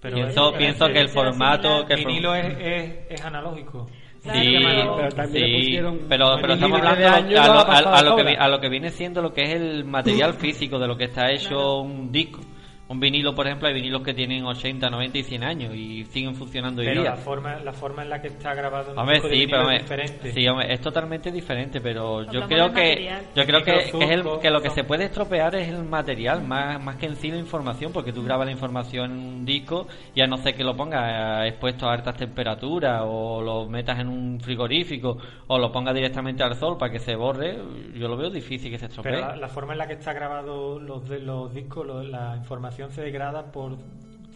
Pero pienso, es- pienso que el formato... similar. Que el vinilo form- es, es, es analógico. Sí, Claro, pero también le sí, pusieron pero, estamos hablando a lo, ha pasado a- a lo que, a lo que viene siendo lo que es el material físico de lo que está hecho un disco. Un vinilo, por ejemplo, hay vinilos que tienen 80, 90 y 100 años y siguen funcionando hoy Pero día. la forma, la forma en la que está grabado un Hombre, disco de sí, vinilo pero es diferente. sí, hombre, es totalmente diferente, pero yo creo que material. yo creo que, que es el, que lo que se puede estropear es el material más, más que en sí la información, porque tú grabas la información en un disco y a no ser que lo pongas expuesto a altas temperaturas o lo metas en un frigorífico o lo pongas directamente al sol para que se borre, yo lo veo difícil que se estropee. Pero la, la forma en la que está grabado los, de, los discos, lo- la información se degrada por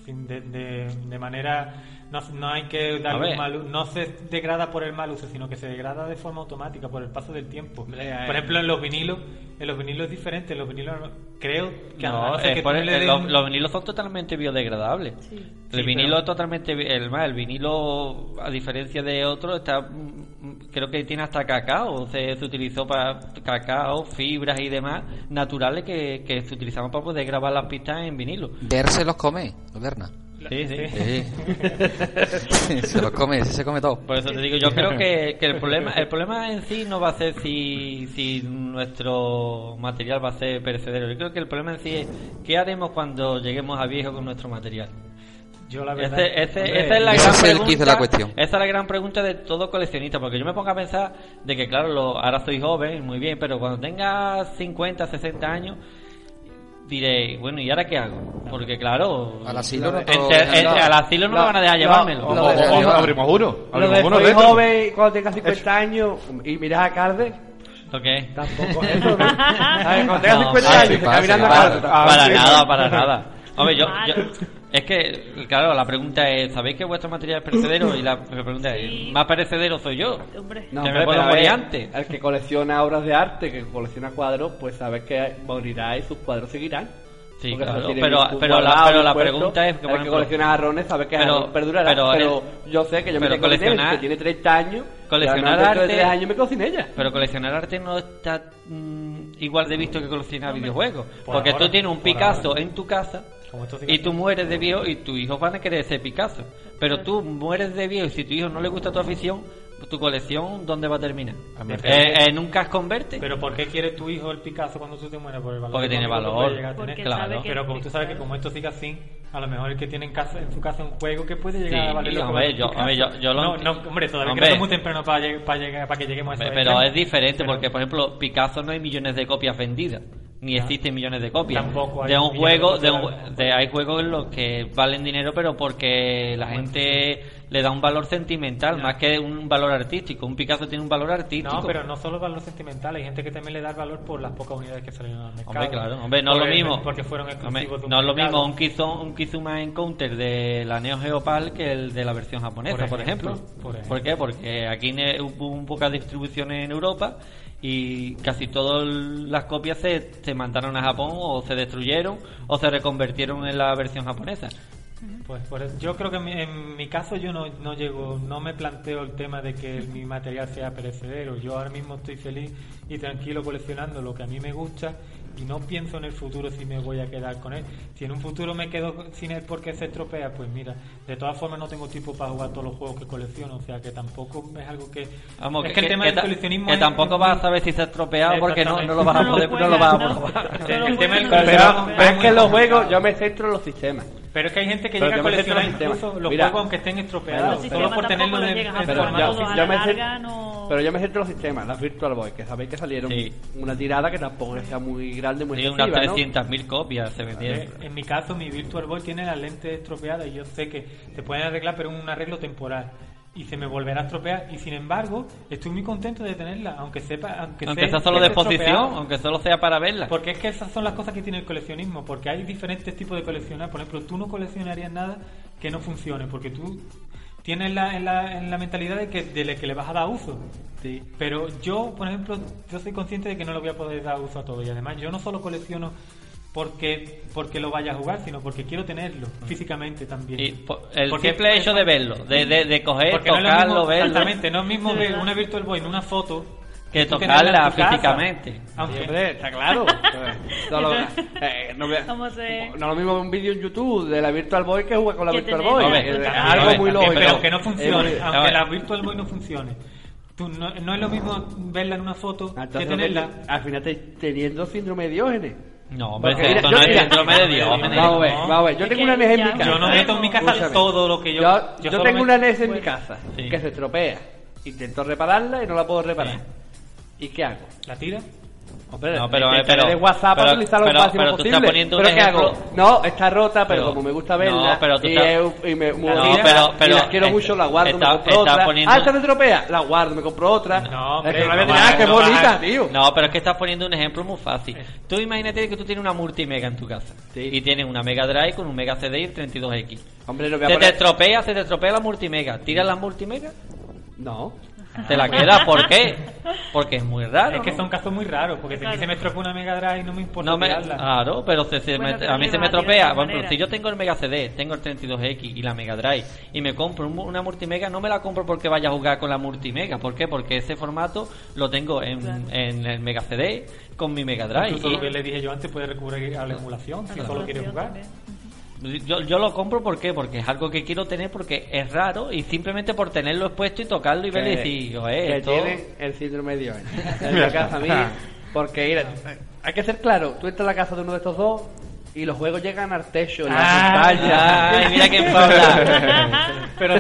de, de manera no, no hay que darle un mal u- no se degrada por el mal uso sino que se degrada de forma automática por el paso del tiempo Hombre, eh. por ejemplo en los vinilos en los vinilos es diferente en los vinilos creo que No, es que por el- des los, vinilos son totalmente biodegradables. Sí. El Sí, vinilo pero- es totalmente. El, más, el vinilo, a diferencia de otros, está. mm, Creo que tiene hasta cacao. Se, se utilizó para cacao, fibras y demás naturales que, que se utilizaban para poder grabar las pistas en vinilo. Ver se los come, Berna. Sí, sí. Sí. se los come, se come todo. Por eso te digo, yo creo que, que el problema el problema en sí no va a ser si, si nuestro material va a ser perecedero. Yo creo que el problema en sí es qué haremos cuando lleguemos a viejo con nuestro material. yo la verdad Ese- ese- hombre, esa es la gran pregunta. quiz de la cuestión. Esa es la gran pregunta de todo coleccionista, porque yo me pongo a pensar de que, claro, lo- ahora soy joven, muy bien, pero cuando tenga 50, 60 años, diré, bueno, ¿y ahora qué hago? Porque, claro, Al asilo no entre- entre- no, al asilo no me no, van a dejar llevármelo. Lo lo- abrimos uno. Lo Abrimos de uno de joven cuando tengas 50 años y miras a Carde, ¿Lo qué? tampoco eso. ¿no? Cuando tengas No, 50 pase, años mirando a pase. Carde. para ah, nada, para nada. Hombre, yo, yo- es que, claro, la pregunta es, ¿sabéis que vuestro material es perecedero? Y la pregunta es, Sí. ¿más perecedero soy yo? Hombre. No, Que me hombre, puedo morir antes. El que colecciona obras de arte, que colecciona cuadros, pues sabes que morirá y sus cuadros seguirán. Sí, Porque claro, pero, pero, la, pero la puesto. pregunta es que, por el que colecciona jarrones sabe que pero- perdurará. pero Pero, el- yo sé que yo me coleccionar- que tiene 30 años. coleccionar de arte- 3 años me sin ella. Pero coleccionar arte no está mm, igual de visto que coleccionar videojuegos. Por Porque ahora, tú tienes un por Picasso ahora. en tu casa y tú mueres de viejo y tus hijos van a querer ese Picasso. Pero tú mueres de viejo y si tu hijo no le gusta tu afición, tu colección, ¿dónde va a terminar? Eh, ¿En un casco converte? pero ¿por qué quiere tu hijo el Picasso cuando tú te mueres por el valor Porque tiene económico que valor. puede llegar a tener? Porque claro. que Pero como tú sabes que como esto sigue así, a lo mejor el que tiene en, casa, en su casa un juego que puede llegar Sí, a valer lo que hombre, vale yo- Picasso. hombre, yo- yo lo no, enti- no, hombre, todavía Hombre. queda muy temprano para, lleg- para, llegar, para que lleguemos a eso. Pero es diferente porque, por ejemplo, Picasso no hay millones de copias vendidas. Ni existen millones de copias. Tampoco hay de un millones de juego, copias de un- vendidas. de- hay juegos en los que valen dinero, pero porque la gente le da un valor sentimental más que un valor artístico. Un Picasso tiene un valor artístico. No, pero no solo valor sentimental, hay gente que también le da el valor por las pocas unidades que salieron al mercado. Hombre, claro, hombre, no es lo mismo. Porque fueron exclusivos no es lo mismo un, Kizu- un Kizuma Encounter de la Neo Geo PAL que el de la versión japonesa, por Por ejemplo. por ejemplo. ¿Por qué? Porque aquí hubo un poca distribución en Europa y casi todas las copias se, se mandaron a Japón o se destruyeron o se reconvertieron en la versión japonesa. Pues por eso- yo creo que en mi, en mi caso yo no, no llego, no me planteo el tema de que mi material sea perecedero. Yo ahora mismo estoy feliz y tranquilo coleccionando lo que a mí me gusta y no pienso en el futuro si me voy a quedar con él. Si en un futuro me quedo sin él porque se estropea, pues mira, de todas formas no tengo tiempo para jugar todos los juegos que colecciono, o sea que tampoco es algo que... Vamos, es que, que el tema que del coleccionismo... que es- tampoco es vas a saber si se ha estropeado porque no, no lo vas a No poder, no lo vas a probar. Pero, pero es que en los juegos yo me centro en los sistemas. Pero es que hay gente que Pero llega a coleccionar incluso los Mira. juegos aunque estén estropeados, solo por tenerlo tampoco en, en Pero ya- formato. me sé- larga no... Pero yo me centro en los sistemas, las Virtual Boy, que sabéis que salieron Sí. una tirada que tampoco sea muy grande, muy Sí, unas excesiva, ¿no? 300.000 copias se vendieron. En mi caso, mi Virtual Boy tiene las lentes estropeadas y yo sé que se pueden arreglar, pero es un arreglo temporal. Y se me volverá a estropear. Y sin embargo, estoy muy contento de tenerla, aunque sepa. Aunque, Aunque sea solo de exposición, aunque solo sea para verla. Porque es que esas son las cosas que tiene el coleccionismo. Porque hay diferentes tipos de coleccionar. Por ejemplo, tú no coleccionarías nada que no funcione. Porque tú tienes la, en, la, en la mentalidad de que, de le- que le vas a dar uso. Sí. Pero yo, por ejemplo, yo soy consciente de que no le voy a poder dar uso a todo. Y además, yo no solo colecciono porque porque lo vaya a jugar, sino porque quiero tenerlo físicamente también. Y po- el Porque- simple hecho de verlo, de, de, de coger, no lo tocarlo, mismo, verlo, exactamente, no es mismo ver una Virtual Boy en una foto que tocarla físicamente. Aunque Hombre, está claro. no, lo, eh, no, ve- ¿Cómo se- no lo mismo un vídeo en YouTube de la Virtual Boy que jugar con la Virtual Boy. Hombre, es también, algo hombre, muy lógico. pero que no funcione, aunque la Virtual Boy no funcione. Tú, no, no es lo mismo verla en una foto Ah, que tenerla. Al final te, teniendo síndrome de Diógenes. No, hombre, Porque mira, esto yo- no es síndrome de Diógenes. Vamos a ver, vamos a ver. Yo tengo una NES en mi casa. Yo no meto en mi casa Escúchame. todo lo que yo. Yo, yo tengo me- una NES en mi casa Sí. que se estropea. Intento repararla y no la puedo reparar. ¿Y qué hago? ¿La tira? Hombre, No, pero- intentaré pero- de WhatsApp pero- para utilizar lo pero- máximo pero tú posible. estás poniendo un ¿Pero qué ejemplo- hago? No, está rota, pero, Pero- como me gusta no, verla pero tú y, estás- es- y me, No, gusta, pero- y pero las quiero es- mucho, la guardo, está- me compro otra. poniendo- Ah, esta me estropea, la guardo, me compro otra. No, es que hombre, no no vas- que es no vas bonita, a- tío. No, pero es que estás poniendo un ejemplo muy fácil. Tú imagínate que tú tienes una multimega en tu casa Sí. y tienes una Mega Drive con un Mega CD y el 32X. Hombre, no voy a Se te poner... estropea, se te estropea la multimega. ¿Tiras la multimega? No. Te la quedas, ¿por qué? Porque es muy raro. Es que ¿no? son casos muy raros, porque si Claro. se me estropea una Mega Drive no me importa No me, claro, pero se- se Bueno, me- pero a mí se me a tirar de tropea. otra Bueno, manera. si yo tengo el Mega CD, tengo el 32X y la Mega Drive y me compro un- una multimega, no me la compro porque vaya a jugar con la multimega. ¿Por qué? Porque ese formato lo tengo en, Claro. en el Mega CD con mi Mega Drive. Incluso lo que Y le dije yo antes puede recurrir a la emulación si solo quiere jugar. Yo, yo lo compro ¿por qué? porque es algo que quiero tener porque es raro y simplemente por tenerlo expuesto y tocarlo y verlo y decir, "Oye, que esto... tienen el síndrome de. En mi casa a mí, porque hay que ser claro, tú entras a la casa de uno de estos dos y los juegos llegan al techo, en la Ah, pantalla. Ay, mira quién habla. Pero,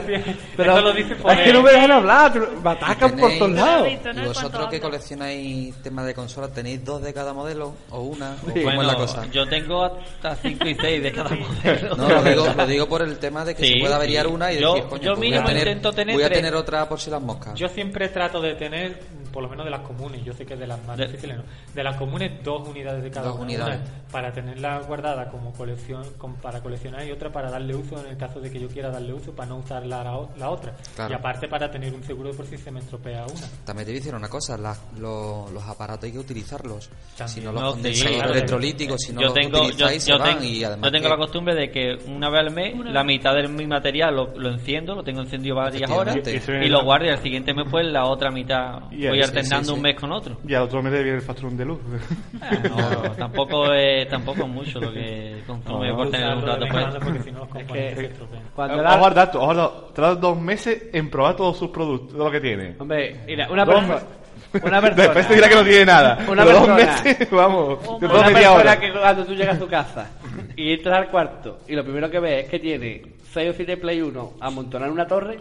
Pero eso lo dice por es que no me dejan hablar, me atacan por todos lados. ¿Y vosotros que coleccionáis temas de consolas tenéis dos de cada modelo o una? ¿O Sí. ¿Cómo Bueno, es la cosa? yo tengo hasta 5 y 6 de cada modelo. No, lo digo, lo digo por el tema de que Sí, se pueda averiar sí. una y Yo- decir, coño, yo pues voy, a mínimo tener, intento tener voy a tres. tener otra por si las moscas. Yo siempre trato de tener, por lo menos de las comunes, yo sé que de las más De- difíciles no, de las comunes dos unidades de cada Dos una. unidades. Una para tenerla guardada como colección, con- para coleccionar y otra para darle uso en el caso de que yo quiera darle uso para no usar la, la la otra. Claro. Y aparte para tener un seguro por si se me estropea una. También te voy a decir una cosa, las- lo- los aparatos hay que utilizarlos. También. Si no los No, sí, condensadores claro. electrolíticos, si no yo los tengo, yo, utilizáis, yo se van tengo, y además yo tengo que- la costumbre de que una vez al mes la mitad de mi material lo, lo enciendo, lo tengo encendido varias horas y lo guardo y al siguiente mes pues la otra mitad Y voy sí, alternando sí, un sí. mes con otro. Y al otro mes le viene el facturón de luz. Ah, no, tampoco es tampoco es mucho lo que consume No, por tener un rato pues. cuando porque si no los componentes que- se. Cuando al dato. Te das dos meses en probar todos sus productos, todo lo que tiene. Hombre, mira, una Dos persona. Una Después persona. te dirá que no tiene nada. Una Pero dos persona. meses, vamos, Una persona hora. que cuando tú llegas a tu casa y entras al cuarto y lo primero que ves es que tiene 6 o 7 Play 1 amontonados en una torre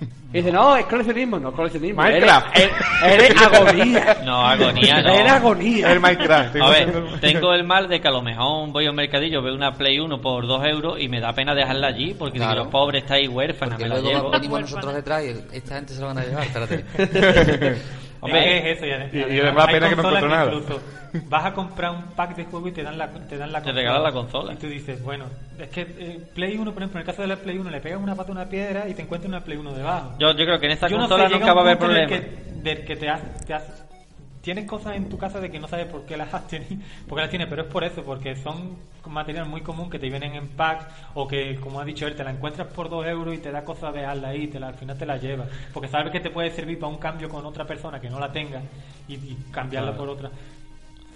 y dice, no, es coleccionismo, no es coleccionismo. Minecraft. Eres, eres- eres agonía. No, agonía no. Eres agonía. El Minecraft. A ver, tengo el mal de que a lo mejor voy a un mercadillo, veo una Play 1 por 2 euros y me da pena dejarla allí porque digo, Claro. los pobres estáis huérfanas, Porque me la luego llevo. venimos nosotros detrás y esta gente se lo van a llevar, espérate. Hombre, Es que es eso, y, además- y- y además pena que no nada. Incluso vas a comprar un pack de juego y te dan la, te dan la Te regalan la consola. Y tú dices, bueno, es que eh, Play 1, por ejemplo, en el caso de la Play 1, le pegas una pata a una piedra y te encuentras una Play 1 debajo. Yo, yo creo que en esta Yo no consola sé, nunca un va a haber problema. Que, del que te has, te has- tienes cosas en tu casa de que no sabes por qué las has tenido, por qué las tienes, pero es por eso, porque son material muy común que te vienen en packs o que, como ha dicho él, te la encuentras por dos euros y te da cosa dejarla ahí, te la, al final te la llevas, porque sabes que te puede servir para un cambio con otra persona que no la tenga y, y cambiarla por otra.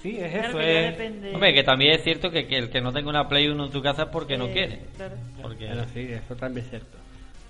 Sí, es Claro eso, que es... depende. Hombre, que también es cierto que, que el que no tenga una Play 1 en tu casa es porque no quiere. claro. Porque... Pero sí, eso también es cierto.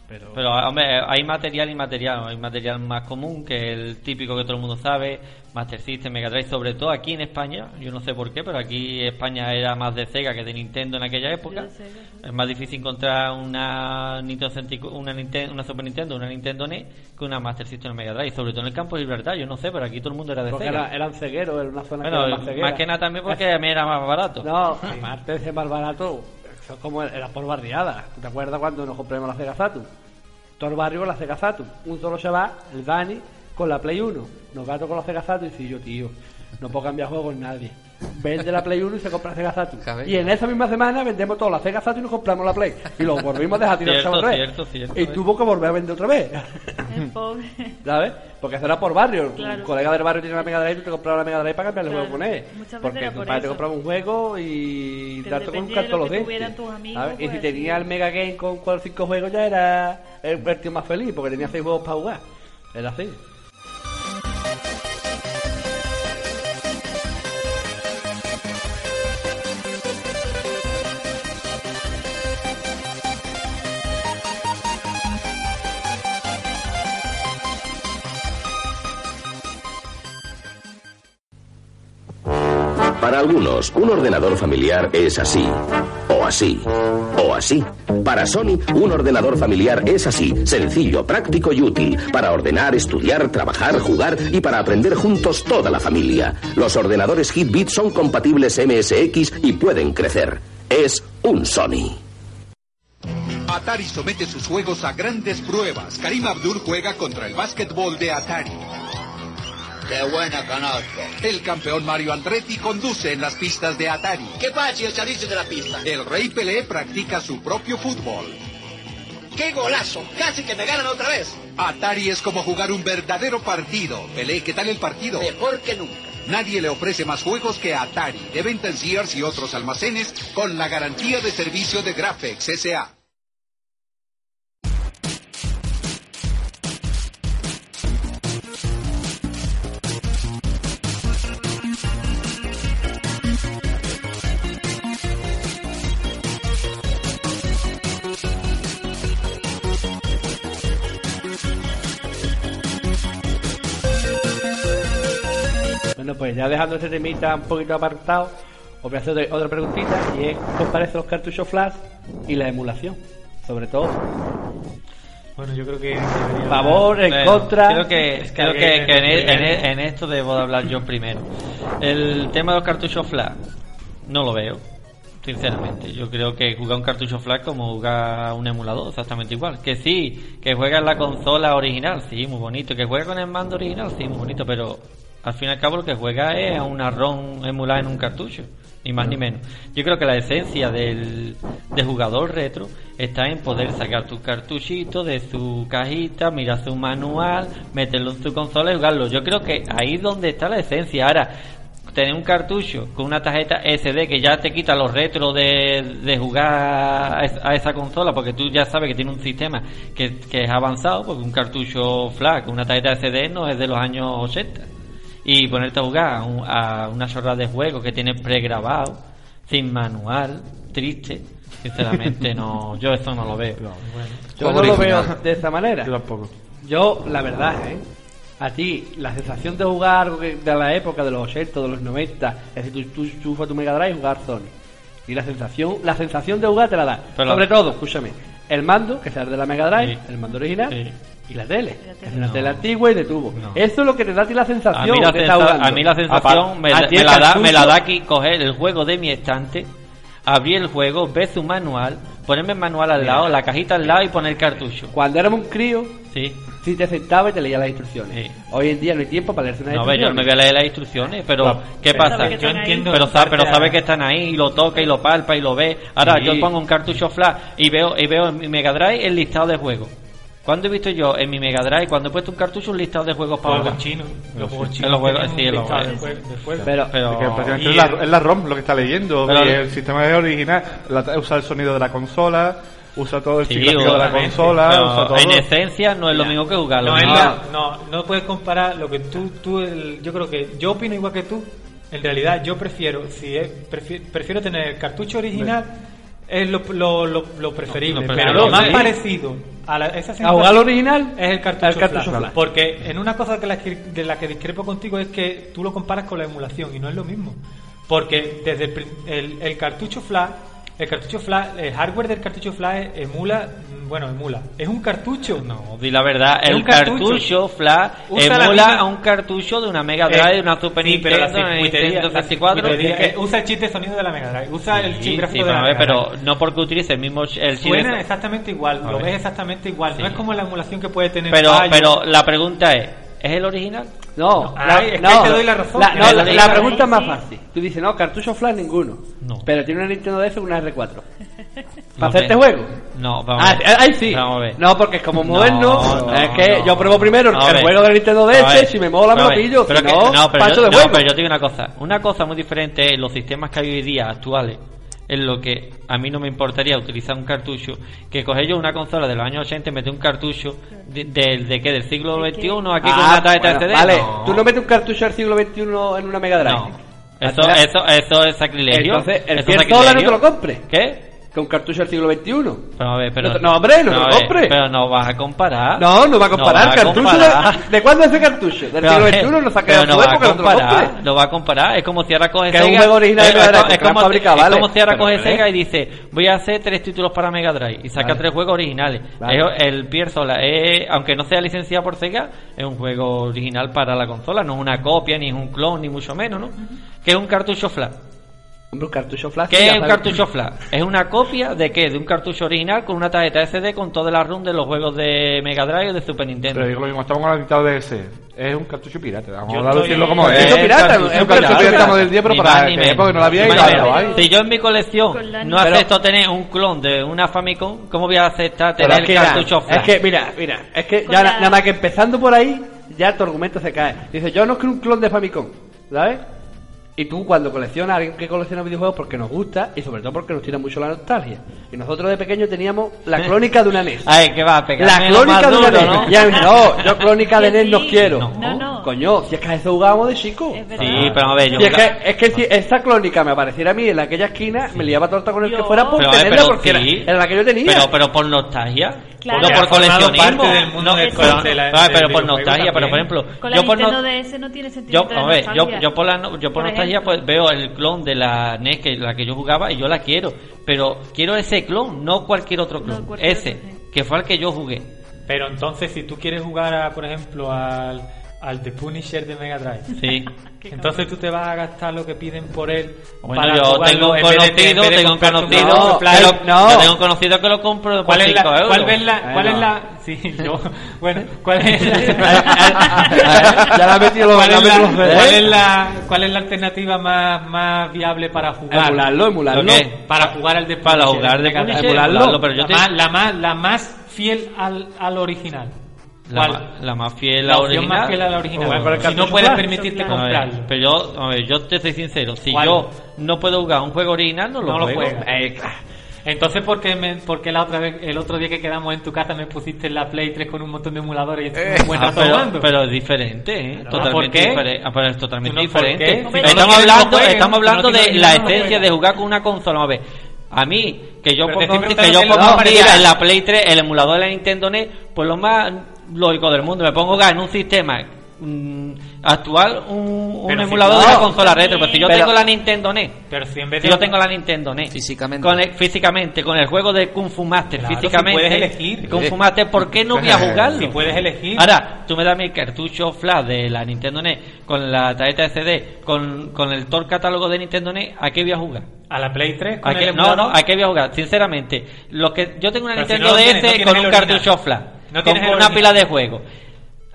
Pero, Pero, hombre, hay material y material. Hay material más común, que el típico que todo el mundo sabe, Master System, Mega Drive, sobre todo aquí en España. Yo no sé por qué, pero aquí España era más de Sega que de Nintendo en aquella época. de Sega, sí. Es más difícil encontrar una Nintendo 64 una, Nintendo, una Super Nintendo, una Nintendo NES que una Master System o Mega Drive. Sobre todo en el campo de Libertad, yo no sé, pero aquí todo el mundo era de porque Sega. era- eran cegueros, era una zona que era más ceguera. más que nada también porque a mí era más barato. No, ser más barato, eso es como era por barriada. ¿Tú te acuerdas cuando nos compramos la Sega Saturn? Todo el barrio con la Sega. Un solo chaval, el Dani, con la Play 1. Nos gato con la Sega y dice yo, tío, no puedo cambiar juegos nadie. Vende la Play 1 y se compra Sega Saturn. Cabello. Y en esa misma semana vendemos toda la Sega Saturn y nos compramos la Play. Y lo volvimos a dejar tirar Cierto, cierto, cierto, y eh. tuvo que volver a vender otra vez. El pobre. ¿Sabes? Porque eso era por barrio. Claro. Un colega del barrio tiene una Mega Drive y tú te comprabas la Mega Drive para cambiarle el Claro. juego con él. Muchas veces Porque era tu padre te compraba un juego y darte con un lo los dientes. tuvieran tus amigos, ¿sabes? Y pues, si tenía sí. el Mega Game con 4 o 5 juegos ya era el, el tío más feliz porque tenía 6 juegos para jugar. Era así. Un ordenador familiar es así, o así, o así. Para Sony, un ordenador familiar es así, sencillo, práctico y útil, para ordenar, estudiar, trabajar, jugar y para aprender juntos toda la familia. Los ordenadores Hitbit son compatibles MSX y pueden crecer. Es un Sony. Atari somete sus juegos a grandes pruebas. Karim Abdul juega contra el básquetbol de Atari. ¡Qué buena canasta! El campeón Mario Andretti conduce en las pistas de Atari. Qué fácil salirse de la pista. El rey Pelé practica su propio fútbol. ¡Qué golazo! Casi que me ganan otra vez. Atari es como jugar un verdadero partido. Pelé, ¿qué tal el partido? Mejor que nunca. Nadie le ofrece más juegos que Atari, de venta en Sears y otros almacenes, con la garantía de servicio de Graphics S.A. Bueno, pues ya dejando este temita un poquito apartado, os voy a hacer otra preguntita y es ¿qué os parecen los cartuchos flash y la emulación? Sobre todo. Bueno, yo creo que debería Favor, en Bueno, contra. Creo que, Es que creo que, en, e- en, e- en esto debo de hablar yo primero. El tema de los cartuchos flash, no lo veo, sinceramente. Yo creo que jugar un cartucho flash como jugar un emulador, exactamente igual. Que sí, que juega en la consola original, sí, muy bonito. Que juega con el mando original, sí, muy bonito. Pero al fin y al cabo lo que juega es a una ROM emulada en un cartucho. Ni más ni menos. Yo creo que la esencia del, del jugador retro está en poder sacar tu cartuchito de su cajita, mirar su manual, meterlo en su consola y jugarlo. Yo creo que ahí es donde está la esencia. Ahora, tener un cartucho con una tarjeta SD que ya te quita los retros de, de jugar a es- a esa consola, porque tú ya sabes que tiene un sistema que, que es avanzado, porque un cartucho flash una tarjeta SD no es de los años 80 y ponerte a jugar a, un- a una chorrada de juego que tiene pregrabado, sin manual, triste. Sinceramente, no, yo eso no lo veo. Yo no lo veo de esa manera. Yo tampoco. Yo, la verdad, ¿eh? A ti, la sensación de jugar algo que- de la época de los 80, de los 90, es decir, tú, tú chufas tu Mega Drive y jugar Sony. Y la sensación, la sensación de jugar te la da. Pero- Sobre todo, escúchame, el mando, que sea el de la Mega Drive, Sí. el mando original, Sí. Y la tele. la tele. No. tele antigua y de tubo. No. Eso es lo que te da a ti la A sensación mí la, sensa- a mí la sensación me, a la- me la da, me la da aquí coger el juego de mi estante, abrir el juego, ver su manual, ponerme el manual al lado, la cajita al lado y poner el cartucho. Cuando éramos un crío, Sí. si te sentabas y te leías las instrucciones. Sí. Hoy en día no hay tiempo para leerse una No, ve, yo no me voy a leer las instrucciones, pero Claro, ¿qué pero pasa? Yo entiendo. Pero, sabe, pero sabe a- que están ahí y lo toca y lo palpa y lo ve. Ahora Sí. yo pongo un cartucho flash y veo y veo en mi Mega Drive el listado de juegos. ¿Cuándo he visto yo en mi Mega Drive, cuando he puesto un cartucho, un listado de juegos para Juegos chinos. Los juegos En chinos. los juegos- sí, en los listado juegos. Pero, Pero, es, la, el- es la ROM lo que está leyendo. Pero- y el sistema es original. la- usa el sonido de la consola, usa todo el Sí, ciclo de la consola, Pero usa todo. en esencia no es lo mismo que jugarlo. No, ¿no? la- no, no puedes comparar lo que tú, tú el- yo creo que yo opino igual que tú. En realidad, yo prefiero, si es, prefiero, prefiero tener el cartucho original, es lo, lo, lo, lo preferible. Pero lo más parecido a la, esa sensación original es el cartucho, el cartucho flash. flash. Porque en una cosa que la de la que discrepo contigo es que tú lo comparas con la emulación y no es lo mismo. Porque desde el, el, el cartucho flash, el cartucho flash, el hardware del cartucho flash emula, bueno, emula, es un cartucho. No, di la verdad, el un cartucho. cartucho flash Usa la emula a un cartucho de una Mega Drive, de una Super sí, pero la Nintendo, de una circuitería- Nintendo la 64. circuitería, es que- eh, usa el chip de sonido de la Mega Drive, usa el Sí, chip gráfico de la Mega Drive. pero no porque utilice el mismo el chip Suena exactamente igual, lo ves exactamente igual. No es como la emulación que puede tener pero, fallos. pero la pregunta es, ¿Es el original? No, Ay, la, es que no, te doy la razón. La, no, la- pregunta es más fácil. Tú dices, no, cartucho flash ninguno. No. Pero tiene una Nintendo DS y una R4. No ¿Para hacerte sé. juego? No, vamos Ah, a ver. ahí sí. Vamos a ver. No, porque es como No, moderno. no, es que no. yo pruebo primero el juego de la Nintendo DS. Si me mola, me lo pillo. Pero si que- no, no, pero yo, de no, juego. pero yo te digo una cosa. Una cosa muy diferente es los sistemas que hay hoy día actuales. En lo que a mí no me importaría utilizar un cartucho, que coger yo una consola de los años 80 y meter un cartucho de, de, de qué, del siglo XXI aquí con Ah, una tarjeta bueno, CD. Vale, No. tú no metes un cartucho del siglo XXI en una Mega Drive. No. Eso, eso, eso es sacrilegio. Entonces, el Eso es Pierzola no te sacrilegio. lo compres. ¿Qué? Con cartucho del siglo XXI. Pero a ver, pero, No, hombre, no lo compres. Pero no vas a comparar. No, no va a comparar. a cartucho comparar. De, ¿De cuándo es ese cartucho? Del Pero, siglo XXI no saca de no va a no comparar, lo va a comparar. Es como si ahora coge Que es un Sega. juego original de es, Mega Drive, es como, han fabricado, es vale. como si ahora coge. Sega y dice: Voy a hacer tres títulos para Mega Drive y saca Vale. tres juegos originales. Vale. Es- el Pierzola, aunque no sea licenciado por Sega, es un juego original para la consola. No es una copia, ni es un clon, ni mucho menos, ¿no? Que es un cartucho flash. Hombre, un cartucho flash. ¿Qué es un cartucho flash? Es una copia de qué? De un cartucho original con una tarjeta SD con toda la ROM de los juegos de Mega Drive y de Super Nintendo. Pero digo lo mismo, estamos con la dictadura de ese. Es un cartucho pirata. Vamos Yo a estoy- decirlo como es. Cartucho pirata, Es es un un cartucho pirata pirata. del día, pero Ni para que porque no la había y la. Si yo en mi colección no Pero- acepto tener un clon de una Famicom, ¿cómo voy a aceptar tener es ya, cartucho flash? es que, mira, mira, es que ya nada más que empezando por ahí, ya tu argumento se cae. Dice, yo no quiero un clon de Famicom, ¿sabes? Y tú cuando coleccionas, alguien que colecciona videojuegos porque nos gusta y sobre todo porque nos tira mucho la nostalgia. Y nosotros de pequeños teníamos la clónica de una NES. Ay, que va a pegar. La clónica de una NES. ¿no? Ya no, yo clónica de NES no sí. quiero. No, no. Coño, si es que a eso jugábamos de chico. Es verdad. Sí, pero a ver, yo... Si es que, es que si esa clónica me apareciera a mí en aquella esquina, me liaba torta con el que fuera por Pero, tenerla pero porque era, sí. era la que yo tenía. Pero, pero por nostalgia. Claro. No por coleccionismo. parte del mundo No, del pero, de la- pero por nostalgia. Pero por ejemplo, Con la yo por no- DS no tiene sentido. Yo, a ver, yo, yo por la, no- yo por Por nostalgia pues veo el clon de la NES que la que yo jugaba y yo la quiero, pero quiero ese clon, no cualquier otro No, clon, cualquier ese otro, sí. que fue el que yo jugué. Pero entonces, si tú quieres jugar, a, por ejemplo, al, al The Punisher de Mega Drive, Sí. entonces tú te vas a gastar lo que piden por él. Bueno, para yo tengo un conocido, tengo un conocido, pero no. yo tengo un conocido que lo compro por ¿Cuál es 5 la, euros. cuál es la, cuál es la, sí, yo, bueno, cuál es Ya la ha metido los- ¿Cuál la es la, cuál es la, cuál es la alternativa más, más viable para jugar? Emularlo, emularlo. Para jugar al de Para Punisher jugar de. Punisher, Emularlo. emularlo, pero yo la, te- más, la más, la más fiel al, al original. La, la más fiel La a opción original. más fiel a la original. Bueno, si no puedes permitirte A ver, comprarlo. pero yo, a ver, yo te soy sincero, si ¿Cuál? yo no puedo jugar un juego original, no lo No lo juego. juegas. Eh, claro. Entonces, ¿por qué, me, por qué la otra vez, el otro día que quedamos en tu casa me pusiste en la Play 3 con un montón de emuladores y un buen Ah, pero, pero es diferente, ¿eh? ¿por totalmente qué? diferente. Ah, pero es totalmente ¿Tú no por diferente. no estamos lo hablando, estamos hablando de la no esencia de jugar con una consola. A ver, a mí, que yo Pero pongo, que yo lo en la Play 3 el emulador de la Nintendo NES, pues lo más lógico del mundo, me pongo en un sistema mm, actual, un, un Pero si emulador no, de la consola retro. Pues si yo pero- tengo la Nintendo NES, Pero si en vez si de... yo tengo la Nintendo NES Físicamente. con el- físicamente con el juego de Kung Fu Master Claro, si físicamente puedes elegir. Kung Fu Master ¿por qué no voy a jugarlo? Si puedes elegir. Ahora, tú me das mi cartucho flash de la Nintendo NES con la tarjeta SD, con, con el todo el catálogo de Nintendo NES, ¿a qué voy a jugar? A la Play 3 con ¿A qué- el no, no. ¿a qué voy a jugar? Sinceramente, lo que yo tengo una Pero si Nintendo no DS tienes, no tienes con un original. cartucho flash, No tienes una original. pila de juegos.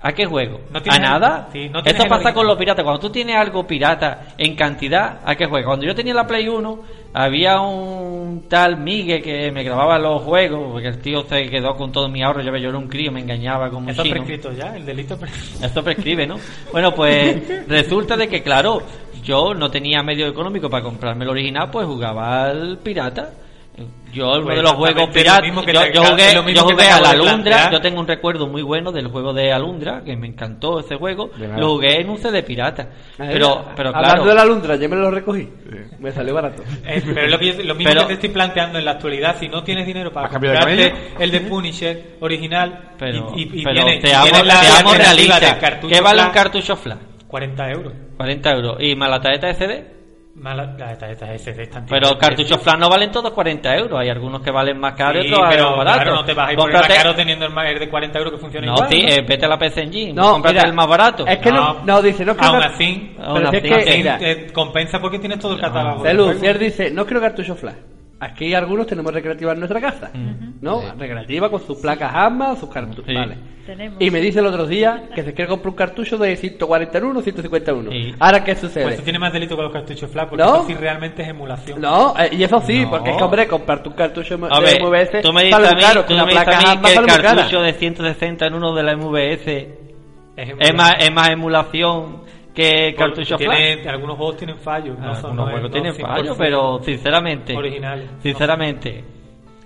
¿A qué juego? No ¿A el- nada? sí, no Esto pasa con los piratas. Cuando tú tienes algo pirata en cantidad, ¿a qué juego? Cuando yo tenía la Play 1, había un tal Migue que me grababa los juegos, porque el tío se quedó con todo mi ahorro. Yo, yo era un crío, me engañaba como un Eso chino. prescrito ya, el delito prescrito. Esto prescribe, ¿no? Bueno, pues resulta de que, claro, yo no tenía medio económico para comprarme el original, pues jugaba al pirata. Yo uno Pues de los juegos exactamente lo piratas, yo, te jugué, lo yo te jugué a la de Alundra, yo tengo un recuerdo muy bueno del juego de Alundra, que me encantó ese juego, De lo jugué en un CD pirata. Pero, pero Hablando claro, de la Lundra, yo me lo recogí. Me salió barato. Eh, pero es lo, que yo- lo mismo Pero- que te estoy planteando en la actualidad. Si no tienes dinero para ¿Has cambiado de comprarte el de Punisher original pero, y, y, y pero viene, seamos, viene la realistas. del cartucho ¿Qué vale un cartucho flash? 40 euros. 40 euros. ¿Y más la tarjeta SD? Más esta- esta Pero cartuchos flash no valen todos 40 euros. Hay algunos que valen más caros Sí, y otros pero más baratos. claro, no te vas a ir por el Cómprate- más caro teniendo el, más, el de 40 euros que funciona No, igual. sí, ¿no? eh, vete a la PC Engine. No, cómprate mira, el más barato. Es que no, no, dice, no quiero Aún así, Aún Pero si así, es que, sí. mira, eh, compensa porque tienes todo el catálogo. del Celu, juego. si él dice, no quiero cartucho flash. Aquí algunos tenemos recreativa en nuestra casa, ¿no? Recreativa con sus placas AMA, sus cartuchos, Sí. vale. Y me dice el otro día que se quiere comprar un cartucho de 141 o 151. Sí. Ahora, ¿qué sucede? Pues eso tiene más delito que los cartuchos flash, porque ¿No? eso sí realmente es emulación. No, eh, y eso sí, No. porque es que, hombre, comprarte un cartucho de A ver, MVS tú me dices sale a muy mí, caro, tú que una me dices placa a mí AMA que el muy cara. cartucho de 160 en uno de la MVS Es, es más, es más emulación que cartucho Porque flash. tiene- algunos juegos tienen fallos. no son, Algunos no juegos no tienen 100% fallos, pero sinceramente, Originales. sinceramente,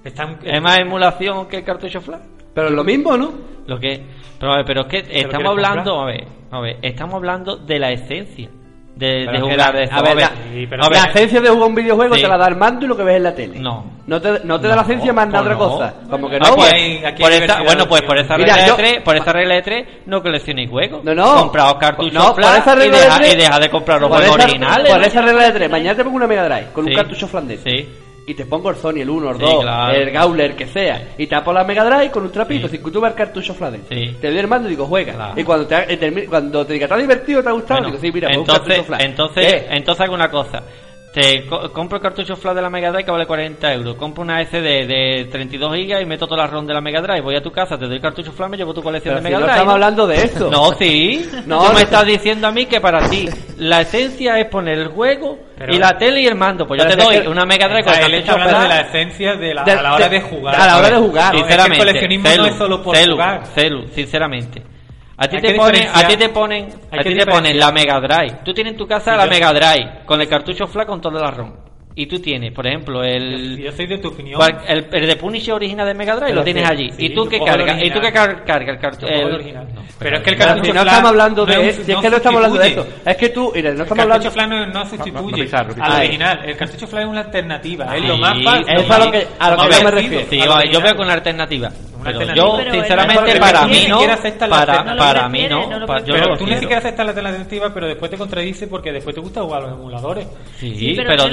Están, es más emulación que el cartucho flash. Pero es lo mismo, ¿no? Lo que, pero, a ver, pero es que estamos hablando, a ver, a ver, estamos hablando de la esencia de, de jugar de esto. a ver, la- Sí, pero a ver, la esencia de jugar un videojuego Sí. te la da el mando y lo que ves en la tele. No. No te, no te da la esencia más nada pues otra no. cosa. Como que no, Aquí pues. hay- aquí por hay esta, diversidad bueno, de pues por esta Mira, regla yo- de tres, por esta regla de tres no coleccionéis juegos. No, no. Compraos cartuchos No, por y, de deja, tres- y deja de comprar los juegos esa, originales. Por esa regla de tres. Mañana te pongo una Mega Drive con Sí. un cartucho flandés. Sí. Y te pongo el Sony, el 1, el Sí, 2, claro. el Gauler, que sea. Y tapo la Mega Drive con un trapito, Sí. sin que tú veas el cartucho. Sí. Te doy el mando y digo, juega. Claro. Y cuando te, cuando te diga, ¿te ha divertido? ¿Te ha gustado? Bueno, digo, sí, mira, pues un entonces, cartucho flash. entonces, ¿Qué? entonces hago una cosa. Te co- compro el cartucho flash de la Mega Drive que vale 40 euros. Compro una SD de 32 gigas y meto toda la ROM de la Mega Drive. Voy a tu casa, te doy el cartucho flash, me llevo tu colección Pero de si Mega no Drive. estamos hablando de eso. No, sí. No, Tú no. me estás diciendo a mí que para ti la esencia es poner el juego Pero- y la tele y el mando. Pues yo te doy una Mega Drive con el cartucho hablando de la esencia de la, De- a la hora de- de jugar. a la hora de jugar. No, es que el Sinceramente, coleccionismo no es solo por celu, jugar. celu, sinceramente. A ti te ponen, a ti te ponen, a ti te ponen la Mega Drive. Tú tienes en tu casa la Mega Drive con el cartucho flash con toda la ROM. Y tú tienes, por ejemplo, el Yo soy de tu opinión. el, el de Punisher original de Mega Drive Pero lo tienes sí, allí. sí, y tú yo que el cargas, y tú que original. car- cargas el Yo cartucho. el original. no, pero es que el cartucho si no estamos hablando de no eso, es- si es que no estamos hablando de eso. Es que tú, mira, no El estamos hablando. cartucho flash no, no sustituye al original. El cartucho flash es una alternativa. es lo más fácil. es a lo que- a lo que yo me refiero. Sí, yo- yo veo con una alternativa. Pero yo, sinceramente, para mí no. la Para, para mí no. yo Pero tú ni siquiera aceptas la alternativa, pero después te contradice porque después te gusta jugar a los emuladores. Sí, Sí, pero,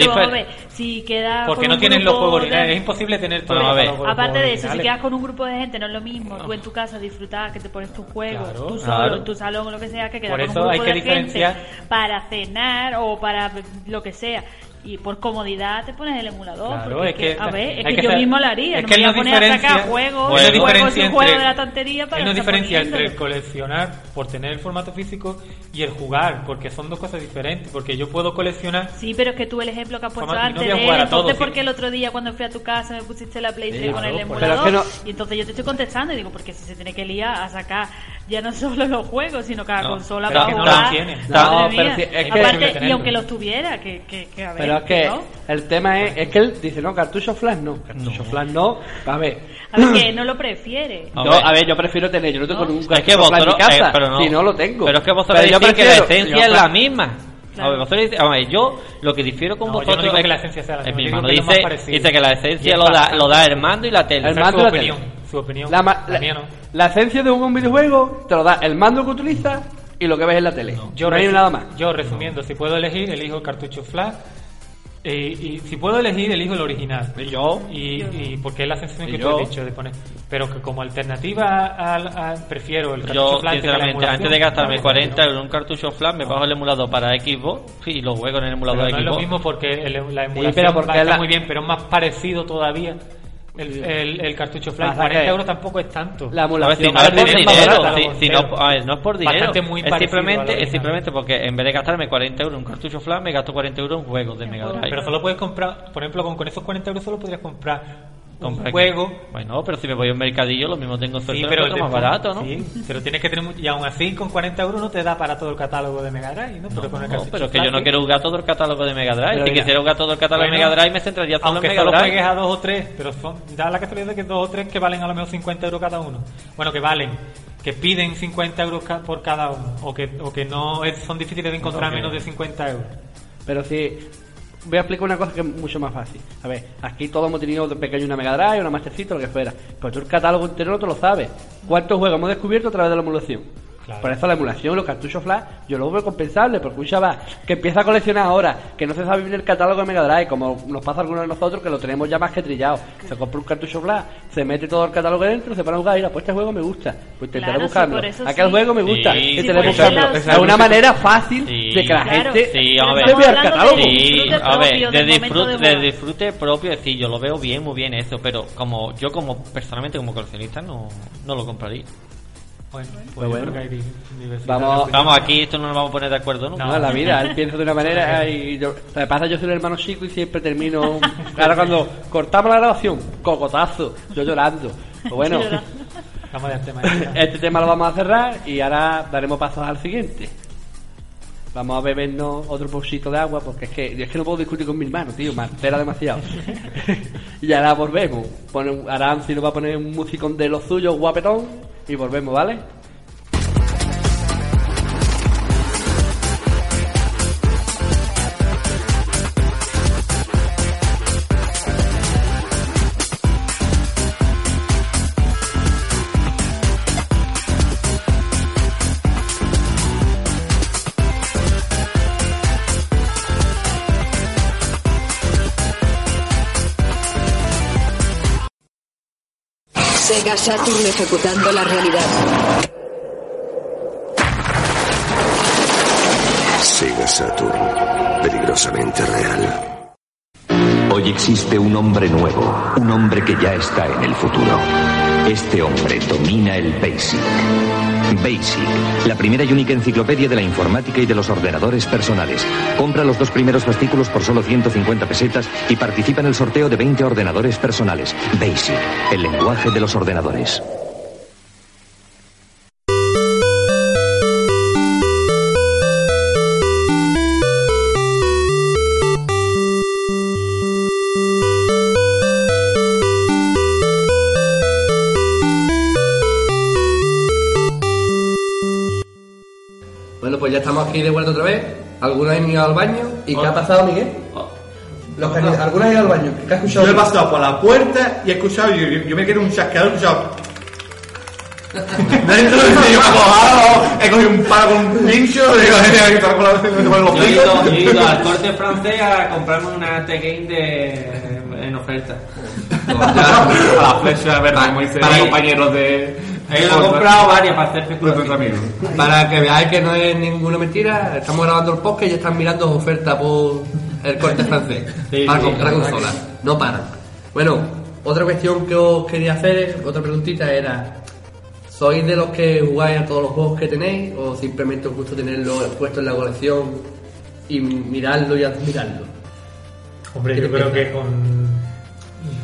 si queda Porque con no tienes los juegos originales. Es imposible tener todo Vamos a ver. los juegos Aparte de eso, si quedas con un grupo de gente, no es lo mismo. Tú en tu casa disfrutar, que te pones tus juegos, Claro, tú solo, claro. en tu salón o lo que sea, que quedar Por con eso un hay grupo que de gente para cenar o para lo que sea. Y por comodidad te pones el emulador. Claro, porque es que- a ver, es que, que yo mismo lo haría. es no que me voy a no poner a sacar juegos, Bueno, no diferencia juegos de la tontería para no diferencia entre el coleccionar por tener el formato físico y el jugar, porque son dos cosas diferentes. Porque yo puedo coleccionar. Sí, pero es que tú el ejemplo que has puesto no antes voy a de entonces todo, sí. porque el otro día cuando fui a tu casa me pusiste la PlayStation con claro, el pues. Es emulador que no- y entonces yo te estoy contestando y digo porque si se tiene que liar a sacar ya no solo los juegos sino cada No, consola pero para no jugar los tiene. Madre No, pero sí, es que- aparte y aunque los tuviera que, que, que a ver Pero es que no. el tema es, es que él dice, no, cartucho flash no, cartucho flash no. A ver, a ver que no lo prefiere A yo, ver. a ver, yo prefiero tener, yo no tengo Es que en mi casa, eh, pero no, si no lo tengo. Pero es que vosotros Pero yo que la esencia yo es la misma. A ver, vosotros dice- a ver, yo lo que difiero con No, yo no vosotros digo es que la esencia sea la es misma, mi hermano dice, que la esencia es lo da, bastante. lo da el mando y la tele. El Esa es mando su y la opinión. tele. Su opinión. La, ma- La mía no. la esencia de un videojuego te lo da el mando que utilizas y lo que ves en la tele. Yo no hay nada más. Yo resumiendo, si puedo elegir, elijo el cartucho flash. Eh, y si puedo elegir, elijo el original. Y yo, Y, y porque es la sensación que yo- tú has dicho de poner. Pero que como alternativa al, al- prefiero el cartucho Yo, flash. que la sinceramente, antes de gastarme No, 40 no. euros en un cartucho flash, me bajo el emulador para Xbox y lo juego en el emulador Pero de no es lo Xbox. mismo porque el- la emulación pero porque va la- muy bien, pero es más parecido todavía. El, el, el cartucho flash, Pasa 40 que euros tampoco es tanto. la A ver, si emulación no es por dinero, si, si no, a ver, no es por dinero, Bastante muy es simplemente, es simplemente porque en vez de gastarme 40 euros en un cartucho flash, me gasto 40 euros en juegos de Mega Drive. Pero solo puedes comprar, por ejemplo, con, con esos 40 euros solo podrías comprar un juego. Bueno, pero si me voy a un mercadillo, lo mismo tengo suerte Sí, de pero el más barato, ¿no? Sí, pero tienes que tener mucho- y aún así con 40 euros no te da para todo el catálogo de Mega Drive, ¿no? Pero con el No, pero es que yo no quiero jugar todo el catálogo de Mega Drive. Pero si mira, quisiera jugar todo el catálogo de Mega Drive, me centraría solo en Aunque Mega solo Drive. juegues a dos o tres, pero son, da la casualidad de que dos o tres que valen a lo mejor 50 euros cada uno. Bueno, que valen, que piden 50 euros ca- por cada uno, o que, o que no es- son difíciles de encontrar Ok. menos de 50 euros. Pero sí, voy a explicar una cosa que es mucho más fácil. A ver, aquí todos hemos tenido de pequeño una Mega Drive, una Mastercito, lo que fuera. Pero tú el catálogo entero no te lo sabes. ¿Cuántos juegos hemos descubierto a través de la emulación? Claro. Por eso la emulación, los cartuchos flash, yo lo veo compensable, porque un chaval que empieza a coleccionar ahora, que no se sabe bien el catálogo de Mega Drive, como nos pasa a algunos de nosotros, que lo tenemos ya más que trillado. Se compra un cartucho flash, se mete todo el catálogo dentro, se pone a jugar y mira, pues este juego me gusta, pues intentaré Claro, sí, buscarlo. eso Aquel sí. juego me gusta, Sí, intentaré sí, buscarlo. Es una manera fácil Sí. de que la Claro. gente Sí, se vea el catálogo. Sí, a ver, propio, de disfrute, de propio, sí, yo lo veo bien, muy bien eso, pero como yo como personalmente como coleccionista no, no lo compraría. Bueno, pues Pero yo bueno. creo que hay di- diversidad Vamos-. Vamos, aquí esto no nos vamos a poner de acuerdo, ¿no? No, en la vida, él piensa de una manera y yo, lo que pasa yo soy el hermano chico y siempre termino ahora cuando cortamos la grabación, cocotazo, yo llorando. Pues bueno, tema. este tema lo vamos a cerrar y ahora daremos pasos al siguiente. Vamos a bebernos otro poquito de agua porque es que, es que no puedo discutir con mi hermano, tío, me altera demasiado. y ahora volvemos. Pone, un- Aranzi nos va a poner un musicón de los suyos, guapetón, y volvemos, ¿vale? Sega Saturn ejecutando la realidad. Sega Saturn, peligrosamente real. Hoy existe un hombre nuevo, un hombre que ya está en el futuro. Este hombre domina el BASIC. BASIC, la primera y única enciclopedia de la informática y de los ordenadores personales. Compra los dos primeros fascículos por solo 150 pesetas y participa en el sorteo de 20 ordenadores personales. BASIC, el lenguaje de los ordenadores. Estamos aquí de vuelta otra vez. Algunos han ido al baño. ¿Y qué ha pasado, Miguel? Los que han ido- algunos han ido al baño. ¿Qué has escuchado? Yo he pasado por la puerta y he escuchado, yo, yo- yo me quedé un chasqueador, he escuchado. Dentro de mí, yo me he cojado, he cogido un palo con un pincho, digo, he quitado con la con los Yo he ido, picos. yo he ido al corte francés a comprarme una T-Game de, en oferta. a la flecha verde, como dicen para- los compañeros de. He ido, he comprado varias para hacer de nuestros especulación. amigos. Para que veáis que no es ninguna mentira, estamos grabando el podcast y ya están mirando ofertas por el corte francés Sí, para sí, comprar consolas. No paran. Bueno, otra cuestión que os quería hacer, otra preguntita era: ¿sois de los que jugáis a todos los juegos que tenéis o simplemente os gusta tenerlo puesto en la colección y mirarlo y admirarlo? Hombre, yo creo que con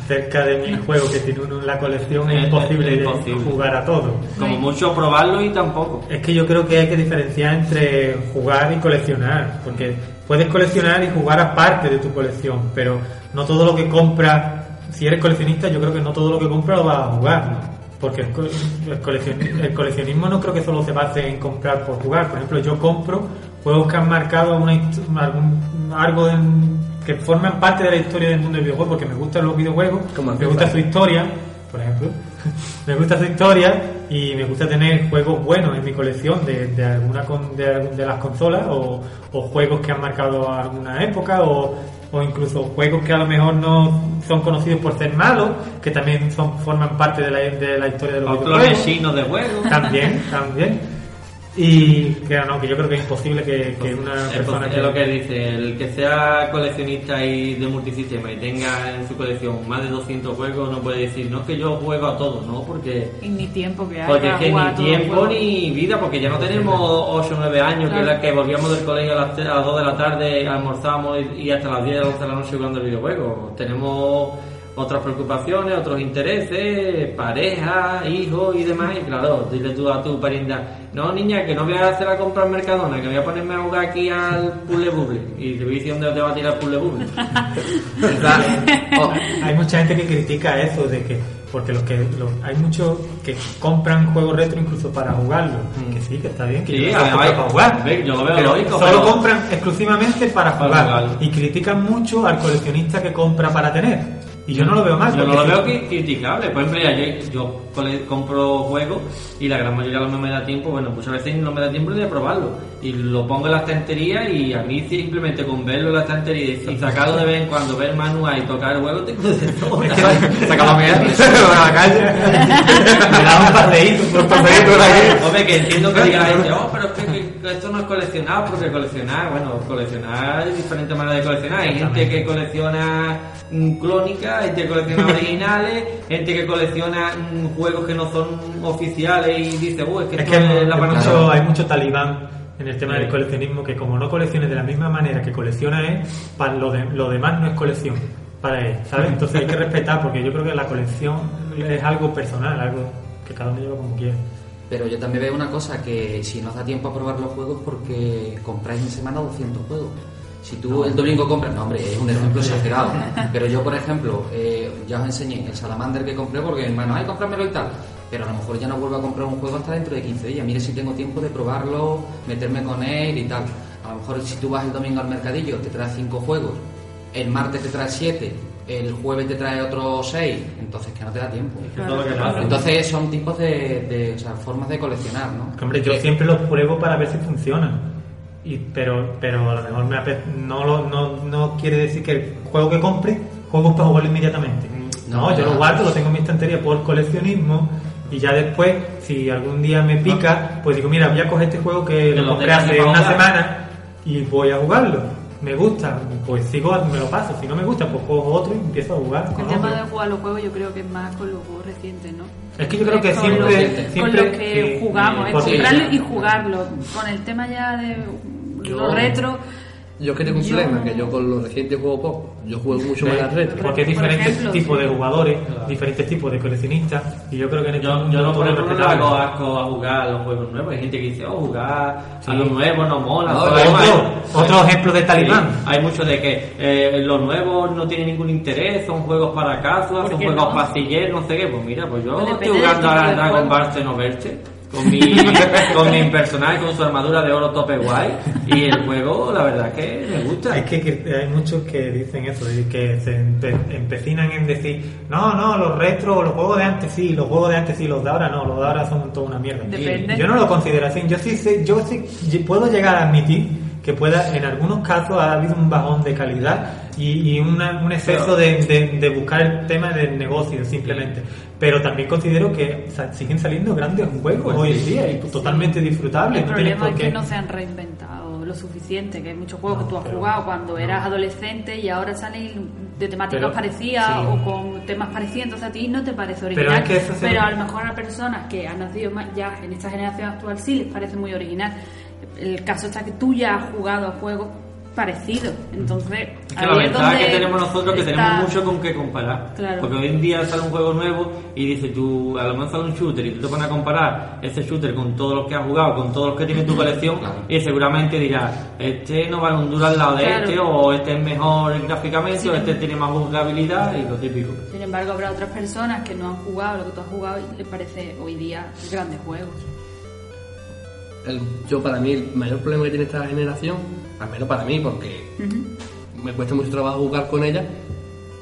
cerca de mil juegos que tiene uno en la colección es Es- imposible, es imposible. jugar a todo. Como mucho probarlo y tampoco. Es que yo creo que hay que diferenciar entre jugar y coleccionar, porque puedes coleccionar y jugar aparte de tu colección, pero no todo lo que compras, si eres coleccionista, yo creo que no todo lo que compras lo vas a jugar, ¿no? Porque el, co- el coleccion- el coleccionismo no creo que solo se base en comprar por jugar. Por ejemplo, yo compro juegos que han marcado una, algún, algo en- que forman parte de la historia del mundo del videojuego, porque me gustan los videojuegos, Como me gusta su historia, por ejemplo. me gusta su historia y me gusta tener juegos buenos en mi colección de, de alguna con- de, algún- de las consolas o, o juegos que han marcado alguna época o, o incluso juegos que a lo mejor no son conocidos por ser malos, que también son forman parte de la, de la historia de los O clones videojuegos. de juego. También, también. Y que no, que yo creo que es imposible que, que una Es persona es que lo que dice, el que sea coleccionista y de multisistema y tenga en su colección más de 200 juegos no puede decir, no es que yo juego a todo, ¿no? Porque, Y ni tiempo que hay porque es que ni tiempo ni vida, porque ya no tenemos 8 o 9 años, que era que volvíamos del colegio a las, a las 2 de la tarde, almorzamos y, y hasta las 10 11 de la noche jugando el videojuego. Tenemos otras preocupaciones, otros intereses, pareja, hijos y demás, y claro, dile tú a tu parienta, no niña, que no voy a hacer la compra en Mercadona, que voy a ponerme a jugar aquí al puzzle bubble, y te voy diciendo dónde te va a tirar el puzzle bubble. Oh, Hay mucha gente que critica eso de que porque los que los- hay muchos que compran juegos retro incluso para jugarlo. Que sí que está bien que Mm. Sí, yo compro para jugar. yo lo veo pero lógico, solo pero- compran exclusivamente para Para jugar. Y critican mucho al coleccionista que compra para tener Y yo no lo veo mal. Yo no lo veo cri- criticable. Por ejemplo, ya yo, yo compro juegos y la gran mayoría no me da tiempo, bueno, muchas veces no me da tiempo ni de probarlo. Y lo pongo en la estantería y a mí simplemente con verlo en la estantería y sacarlo de vez en cuando, ver manual y tocar el juego, tengo de todo. Sacaba a mear, a la calle. Me da un paseíto. Un paseíto por aquí. Hombre, que entiendo que diga la gente, oh, pero es que, que- que esto no es coleccionar, porque coleccionar, bueno, coleccionar hay diferentes maneras de coleccionar. Hay gente que colecciona mm, clónicas, gente que colecciona originales, gente que colecciona mm, juegos que no son oficiales y dice, uh, es que Es es hay la mucho, panacea". hay mucho talibán en el tema del coleccionismo que como no colecciones de la misma manera que colecciona él, para lo, de- lo demás no es colección para él, ¿sabes? Entonces hay que respetar porque yo creo que la colección es algo personal, algo que cada uno lleva como quiere. Pero yo también veo una cosa, que si no os da tiempo a probar los juegos porque compráis en semana 200 juegos. Si tú el domingo compras, no hombre, es un ejemplo exagerado, pero yo por ejemplo, eh, ya os enseñé el Salamander que compré porque hermano, ay, cómpramelo y tal, pero a lo mejor ya no vuelvo a comprar un juego hasta dentro de 15 días, mire si tengo tiempo de probarlo, meterme con él y tal. A lo mejor si tú vas el domingo al mercadillo, te traes 5 juegos, el martes te traes 7, el jueves te trae otros 6, entonces que no te da tiempo. Entonces son tipos de, de o sea, formas de coleccionar, ¿no? Hombre, yo siempre los pruebo para ver si funcionan. Y, pero, pero a lo mejor me ape- no, lo- no, no quiere decir que el juego que compre, juego para jugarlo inmediatamente. No, No, yo lo guardo, lo tengo en mi estantería por coleccionismo y ya después, si algún día me pica, pues digo, mira, voy a coger este juego que Que lo compré hace una semana y voy a jugarlo. Me gusta, pues sigo, me lo paso. Si no me gusta, pues cojo otro y empiezo a jugar. con El tema otro. de jugar los juegos yo creo que es más con los juegos recientes, ¿no? Es que yo creo que con siempre- los, siempre- con los que jugamos, es comprarlo y jugarlo. Con el tema ya de los retro, Yo es que tengo un Yo- problema, que yo con los recientes juego poco. Yo juego mucho más al retro. Porque hay Por diferentes ejemplo, tipos sí. de jugadores, diferentes tipos de coleccionistas, y yo creo que en este Yo, no, es ejemplo, no asco a jugar a los juegos nuevos. Hay gente que dice, oh, jugar Sí. a los nuevos no mola. No, Pero hay- otro- otro ejemplo de talibán. Sí, hay mucho de que eh, los nuevos no tienen ningún interés, son juegos para casa, ¿Por son juegos no? pasilleros, no sé qué. Pues mira, pues yo Pues estoy jugando tipo a de Dragon. Ball Xenoverse con mi, con mi personaje, con su armadura de oro tope guay. Y el juego, la verdad que me gusta. Es que, que hay muchos que dicen eso, y que se empe- empecinan en decir, no, no, los retro, los juegos de antes sí, los juegos de antes sí, los de ahora no, los de ahora son toda una mierda. Depende. Yo no lo considero así, yo sí, sé- yo sí puedo llegar a admitir que pueda, en algunos casos ha habido un bajón de calidad y, y una- un exceso de, de- de buscar el tema del negocio simplemente. Pero también considero que siguen saliendo grandes juegos Pues hoy en sí. día y totalmente disfrutables. el no problema es que no se han reinventado lo suficiente, que hay muchos juegos No, que tú has pero- jugado cuando no. eras adolescente y ahora salen de temáticas Pero- parecidas sí. o con temas parecidos, entonces a ti no te parece Pero original. es que eso se- Pero a lo mejor a personas que han nacido más- ya en esta generación actual sí les parece muy original. El caso está que tú ya has jugado a juegos parecidos, entonces Es que la es ventaja donde que tenemos nosotros que está- tenemos mucho con qué comparar. Claro. Porque hoy en día sale un juego nuevo y dices tú, a lo mejor sale un shooter y tú te pones a comparar ese shooter con todos los que has jugado, con todos los que tiene tu colección Claro. y seguramente dirás, este no vale un duro al lado de Claro. este o este es mejor gráficamente Sí. o este tiene más jugabilidad y lo típico. Sin embargo, habrá otras personas que no han jugado lo que tú has jugado y les parece hoy día grandes juegos. El- yo para mí el mayor problema que tiene esta generación, al menos para mí, porque me cuesta mucho trabajo jugar con ella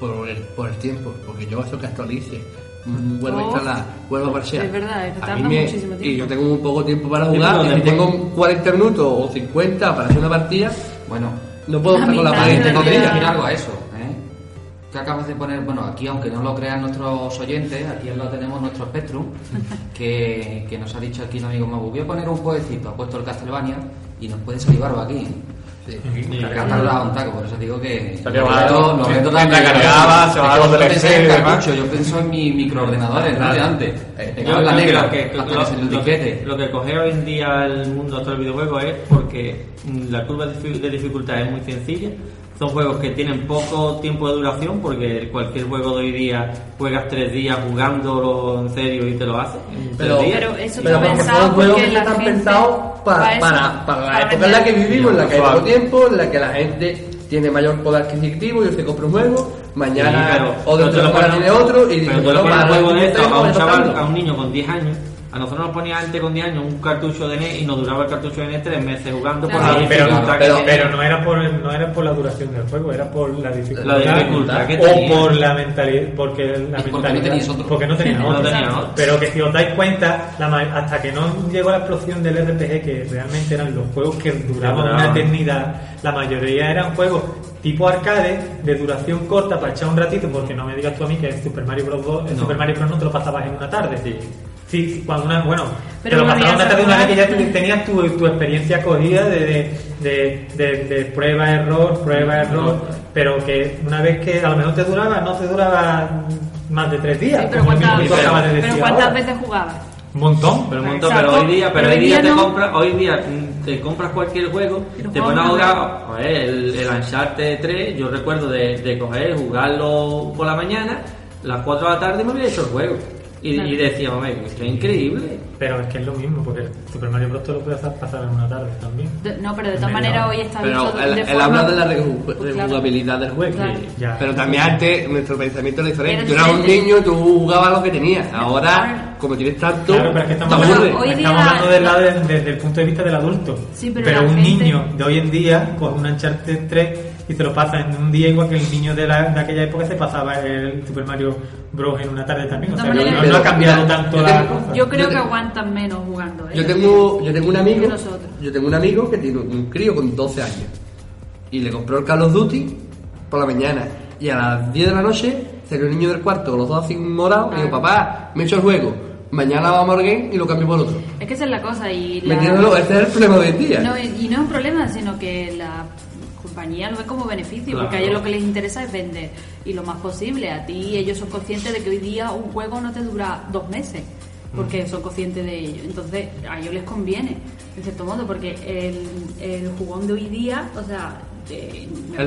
por el, por el tiempo, porque yo eso que actualice, mm, vuelvo a Oh, instalar, vuelvo a parchear. es verdad, es A tarda mí me- muchísimo tiempo. Y yo tengo muy poco tiempo para jugar, y si tengo 40 minutos o 50 para hacer una partida, Bueno, no puedo A estar con la pared tengo que vida. decir algo a eso. Que acabas de poner, bueno, aquí aunque no lo crean nuestros oyentes, aquí lado tenemos nuestro Spectrum, que, que nos ha dicho aquí el amigo Mabu, voy a poner un jueguecito, ha puesto el Castlevania y nos puede salir barba aquí. Sí. Ha tardado un taco, por eso digo que los retos- los retos también- cargaba, se va a y demás. cartucho, yo pienso en mi microordenadores, ¿no? De antes. Eh, Me Yo cago en la creo negra, lo, que lo que, disquete. lo que coge hoy en día el mundo actual del videojuego es porque la curva de dificultad es muy sencilla. Son juegos que tienen poco tiempo de duración porque cualquier juego de hoy día juegas tres días jugándolo en serio y te lo haces. en Pero, tres días. Pero eso pero pensado son juegos porque que la están gente- pensados para, para para, para la para época en la que vivimos, en la que hay poco tiempo, en la que la gente tiene mayor poder adquisitivo y se compra un juego, mañana Sí, pero- o pero de lo semana pones- tiene otro y pero dice, te lo bueno, pones para un juego de esto a un chaval, a un niño con 10 años, A nosotros nos ponía antes con 10 años un cartucho de NES y nos duraba el cartucho de NES tres meses jugando por Claro. la dificultad pero, que pero tenía. no era por no era por la duración del juego, era por la dificultad, La dificultad que o por la mentalidad, porque la Y porque no mentalidad, teníais otro. porque no tenía No otro. tenía otro. Pero que si os dais cuenta, la hasta que no llegó la explosión del RPG, que realmente eran los juegos que duraban una eternidad, la mayoría eran juegos tipo arcade, de duración corta para echar un ratito, porque no me digas tú a mí que el Super Mario Bros. 2, el No. Super Mario Bros. no te lo pasabas en una tarde. Sí. Sí, sí, cuando una, bueno, Pero te lo volvías pasabas una a tarde una vez que ya tenías tu, tu experiencia cogida de, de, de, de- de prueba, error, prueba, error, pero que una vez que a lo mejor te duraba, no te duraba más de tres días. Sí, pero como ¿cuántas, mismo tú acabas de decir pero ¿cuántas ahora. veces jugabas? Un montón. Pero, un montón, Exacto. pero hoy día, pero Pero hoy día día te no. compras, hoy día te compras cualquier juego, te pones a jugar, joder, el, el Uncharted 3, yo recuerdo de, de coger, jugarlo por la mañana, las 4 de la tarde me había hecho el juego. Y, Claro. y decía, hombre, esto es increíble. Pero es que es lo mismo, porque el Super Mario Bros. te lo puedes hacer pasar en una tarde también. De- no, pero de todas maneras hoy está Pero visto él, de él habla de la reju- Pues claro. rejugabilidad del juego. Claro. Ya. Pero también antes nuestro pensamiento era diferente. Era Tú eras un niño, tú jugabas lo que tenías. Ahora, como tienes tanto, Claro, pero es que estamos, hablando, Hoy día estamos hablando la- del lado de- desde el punto de vista del adulto. Sí, pero un gente- niño de hoy en día coge un Uncharted 3 y se lo pasa en un día igual que el niño de, la, de aquella época se pasaba el Super Mario Bros. en una tarde también. O sea, no, ha cambiado tanto yo la cosa. Yo creo Yo que aguantan menos jugando. ¿eh? Yo tengo, yo tengo un amigo, yo tengo un amigo que tiene un crío con 12 años y le compró el Call of Duty por la mañana y a las 10 de la noche salió el niño del cuarto con los dos así morados y dijo, papá, me he hecho el juego, mañana vamos al game y lo cambio por otro. Es que esa es la cosa y... la- Metiéndolo, ese es el problema de hoy en día. No, y y no es un problema, sino que la compañía lo ve como beneficio, Claro. porque a ellos lo que les interesa es vender. Y lo más posible, a ti ellos son conscientes de que hoy día un juego no te dura dos meses, porque son conscientes de ello. Entonces, a ellos les conviene, en cierto modo, porque el, el jugón de hoy día, o sea... de- me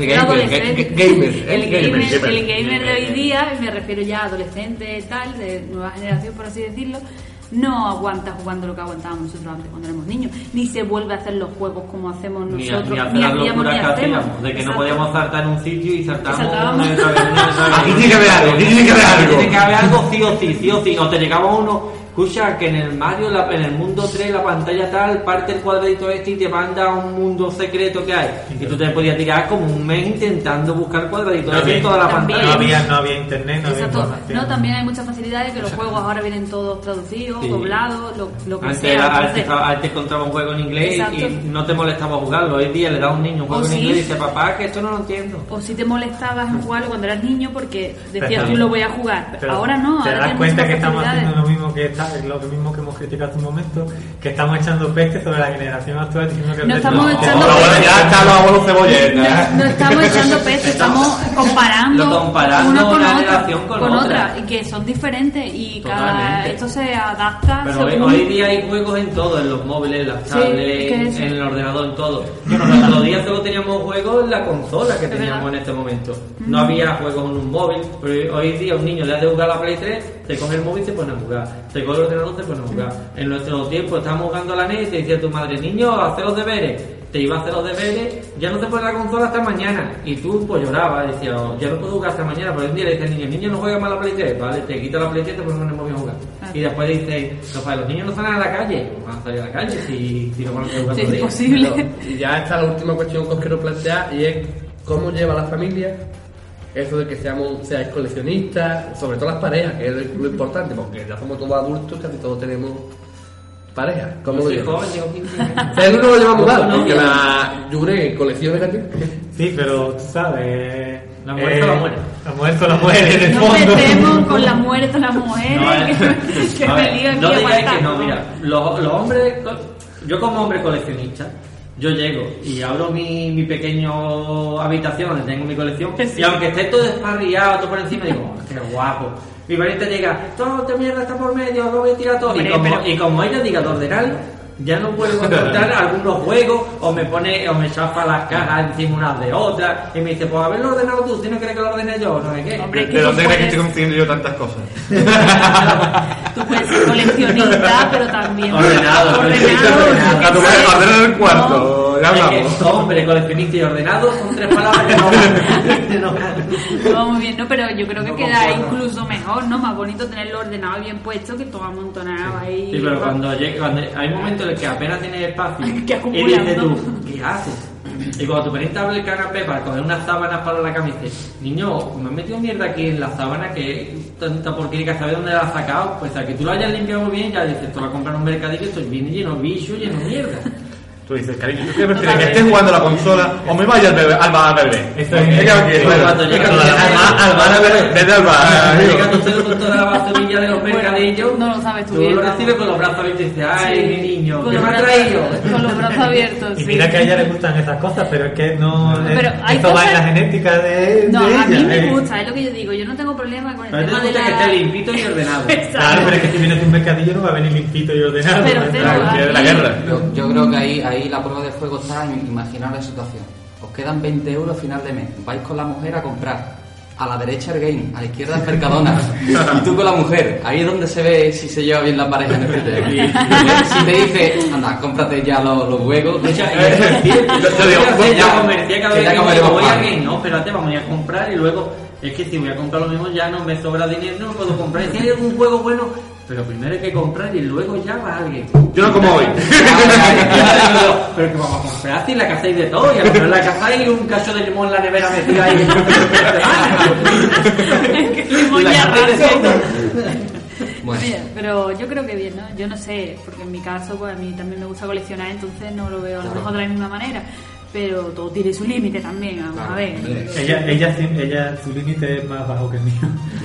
El gamer, el gamer, el de hoy día, me refiero ya a adolescente tal, de nueva generación, por así decirlo, no aguanta jugando lo que aguantábamos nosotros antes cuando éramos niños, ni se vuelve a hacer los juegos como hacemos Ni, a- nosotros, ni hacer las hacíamos locuras ni que hacíamos, de que no Exacto. podíamos saltar en un sitio y saltamos saltábamos. una vez, una vez. Aquí tiene que haber algo, aquí tiene que haber algo. Tiene que haber algo sí o sí, sí o sí. O te llegaba uno, escucha, que en el Mario, la- en el mundo 3, la pantalla tal, parte el cuadradito este y te manda a un mundo secreto que hay. Y tú te podías tirar como un mes intentando buscar el cuadradito No en había- toda la También. No pantalla. había, no había internet, no había Exacto. información. No, también hay muchas facilidades que los juegos ahora vienen todos traducidos, Sí. doblados, lo, lo que Antes, sea. era- entonces- antes, antes encontraba un juego en inglés Exacto. y no te molestaba jugarlo. Hoy día le da a un niño un juego O en sí. inglés y dice, papá, que esto no lo entiendo. o si te molestabas en jugarlo cuando eras niño porque decías tú lo voy a jugar. Pero ahora no, ¿Te ahora das cuenta que estamos haciendo lo mismo que está, lo mismo que hemos criticado hace un momento? Que estamos echando peste sobre la generación actual diciendo que No estamos echando peste. ya están los abuelos cebolletas. No, no estamos echando peso, estamos comparando, comparando una con una otra, generación con otra. otra, y que son diferentes y cada esto se adapta Pero hoy, según hoy día hay juegos en todo, en los móviles, en las Sí, tablets, es en el ordenador, en todo. Los otros días solo teníamos juegos en la consola que Es teníamos en este momento. No había juegos en un móvil, pero hoy día un niño le hace jugar a la Play 3, se coge el móvil y se pone a jugar. Se coge el ordenador y se pone a jugar. En nuestro tiempo estábamos jugando a la NES y te decía tu madre, niño, haz los deberes. Te iba a hacer los deberes, ya no te pones la consola hasta mañana. Y tú pues llorabas, decías, "Oh, ya no puedo jugar hasta mañana. Pero un día le dice al niño, niño no juega más a la Play 3, ¿vale? Te quita la Play 3 y te pones el móvil a jugar. Ah. Y después dice, "Rafa, los niños no salen a la calle. No van a salir a la calle si, si no van a jugar Sí, todo es día. posible. Pero- y ya está la última cuestión que os quiero plantear y es cómo lleva la familia eso de que seamos seáis coleccionistas, sobre todo las parejas, que es lo, lo importante, porque ya somos todos adultos, casi todos tenemos pareja. ¿Cómo Yo lo soy llevas? joven, tengo 15 años. El uno lo llevamos mal, No, porque no. la Yure colecciona casi. Sí, pero tú sabes. La muerte o la muere. La muerte o la muere, en el no fondo. metemos con la muerte de las mujeres No, eh. que, que digan no que digáis que no, mira, los, los hombres, yo como hombre coleccionista, yo llego y abro mi, mi pequeño habitación donde tengo mi colección y aunque esté todo desparriado, todo por encima, digo, "Oh, qué guapo. Mi pariente llega, todo esta mierda está por medio, lo voy a tirar todo. Y como, pero- y como ella diga de ordenarlo, ya no puedo encontrar algunos juegos o me pone o me chafa las cajas encima unas de otras y me dice, pues haberlo ordenado tú, si no quieres que lo ordene yo, no sé qué. Hombre, ¿De dónde crees que estoy consiguiendo yo tantas cosas? tú puedes ser coleccionista, pero también Ordenado, ordenado. ordenado. A tu madre, ordena el cuarto, Es hablamos. hombre, coleccionista y ordenado son tres palabras que no no. No, muy bien, no, pero yo creo que No queda conformo. incluso mejor, ¿no? Más bonito tenerlo ordenado y bien puesto que todo amontonado ahí. Sí, pero cuando, llega, cuando hay momentos en los que apenas tienes espacio y dices tú, ¿qué haces? Y cuando tu pariente abre el canapé para coger unas sábanas para la cama y dice, niño, me has metido mierda aquí en la sábana que tanta porquería que sabes dónde la has sacado. Pues a que tú lo hayas limpiado muy bien, ya dices, esto lo a comprar en un mercadillo, esto viene lleno de bicho, lleno de mierda. Tú dices, cariño, ¿tú qué prefieres? ¿Que estés jugando a la consola o me vaya al bebé, al bar a beber? Eso es- al bar, al bar a beber, vete al bar. Con toda la basurilla de los mercadillos, no lo sabes tú tú lo recibes con los brazos abiertos y dices, ay, mi niño, Con ¿qué los me ha brazos- traído? Con los brazos abiertos, Y mira que a ella le gustan esas cosas, pero es que no. Esto va en la genética de, No, a mí me gusta, es lo que yo digo. Yo no tengo problema con el Pero te tema de gusta la... que esté limpito y ordenado. Claro, pero es que si vienes de un mercadillo no va a venir limpito y ordenado. Pero a la guerra. Yo, yo creo que ahí, ahí la prueba de fuego está en imaginar la situación. Os quedan 20 euros a final de mes. Vais con la mujer a comprar. A la derecha el game, a la izquierda el Mercadona. y tú con la mujer. Ahí es donde se ve si se lleva bien la pareja en este tema. si te dice, anda, cómprate ya los, los huevos. Digo, pues, ya convertía cada que vez ya que comeremos voy a game, no, espérate, vamos a ir a comprar y luego, es que si voy a comprar lo mismo ya no me sobra dinero, no puedo comprar. Si hay algún juego bueno, pero primero hay que comprar y luego ya va alguien. Yo no como hoy. pero que vamos a comprar si la hay de todo, y a lo mejor la hay un cacho de limón en la nevera metido ahí. Limón. Bueno. Mira, pero yo creo que bien, ¿no? Yo no sé, porque en mi caso, pues a mí también me gusta coleccionar, entonces no lo veo a lo mejor de la misma manera. Pero todo tiene su límite también, vamos Claro, a ver. hombre. Ella, ella, ella, su límite es más bajo que el mío.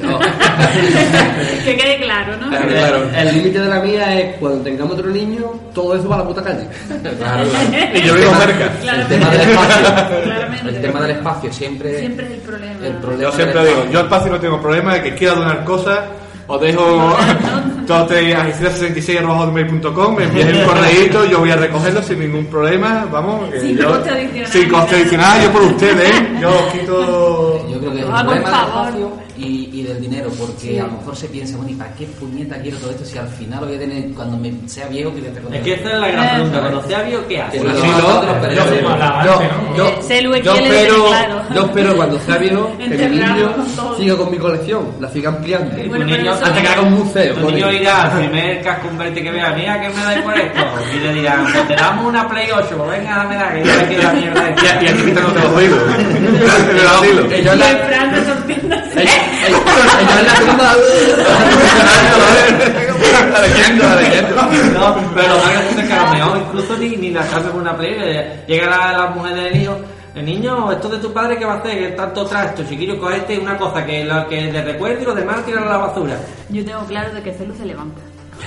que quede claro, ¿no? Claro, claro. El límite de la mía es cuando tengamos otro niño, todo eso va a la puta calle. Claro, claro. Y yo vivo cerca. El tema del espacio. Claramente. El tema del espacio siempre, Siempre es el problema. el problema. Yo siempre digo, yo espacio no tengo problema de que quiera donar cosas, os dejo tote a 66.com, me envías el correíto, yo voy a recogerlo sin ningún problema, vamos. Sin yo- coste adicional. Sin coste adicional, yo por ustedes, ¿eh? yo os quito... Yo creo que es un problema del favor. espacio del dinero, porque Sí. a lo mejor se piensa, bueno, ¿y para qué puñeta quiero todo esto si al final lo voy a tener cuando me sea viejo que voy a Es que esa es la gran pregunta, cuando sea viejo, ¿qué hace? Que lo Sí, yo- yo- Yo, yo, sé lo que yo quiere espero, yo espero cuando sea viejo que mi niño siga con mi colección, la siga ampliando. Bueno, Tu pero niño, eso- Hasta que haga un museo. Tu niño irá al primer cascunverte que vea, mira que me dais por esto. Y le dirán, pues te damos una Play 8, pues venga, dame la que yo aquí la mierda. Y a- aquí quitándote los oídos. En el asilo. No, pero gracioso es que mejor incluso ni, ni la cambia por una Play. eh, Llega la, la mujer del hijo. El niño, esto de tu padre, ¿qué va a hacer? Tanto trasto, chiquillo, cogete una cosa que, lo, que de recuerdo y lo demás tirarlo a la basura. Yo tengo claro de que Celu se levanta.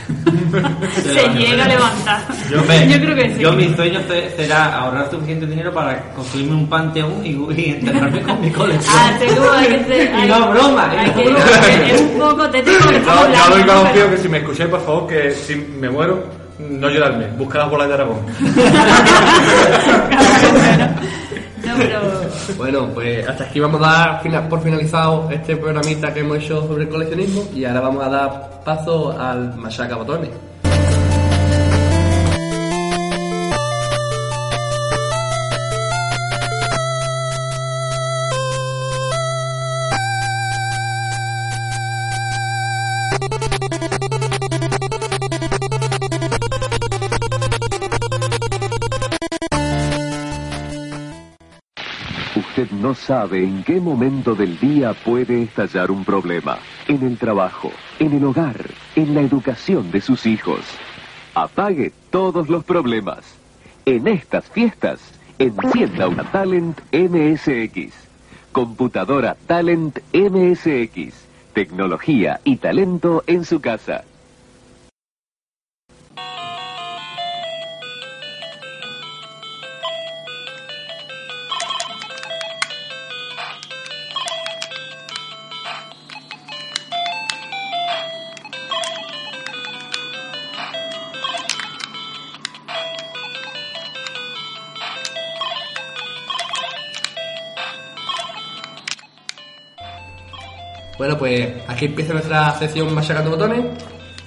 Se se levanta. llega a levantar. Yo, me- Yo creo que sí. Yo mi sueño se- será ahorrar suficiente dinero para construirme un panteón y, y enterrarme con mi colección. Ah, Celu, hay que ser. Y no broma, hay que- broma. Es un poco tétrico que estamos Yo, yo hablando. doy que si me escucháis, por favor, que si me muero, no llorarme. Busca las bolas de Aragón. Bueno, pues hasta aquí vamos a dar por finalizado este programita que hemos hecho sobre el coleccionismo y ahora vamos a dar paso al machaca botones. Sabe en qué momento del día puede estallar un problema. En el trabajo, en el hogar, en la educación de sus hijos. Apague todos los problemas. En estas fiestas, encienda una Talent MSX. Computadora Talent MSX. Tecnología y talento en su casa. Pues aquí empieza nuestra sección machacando botones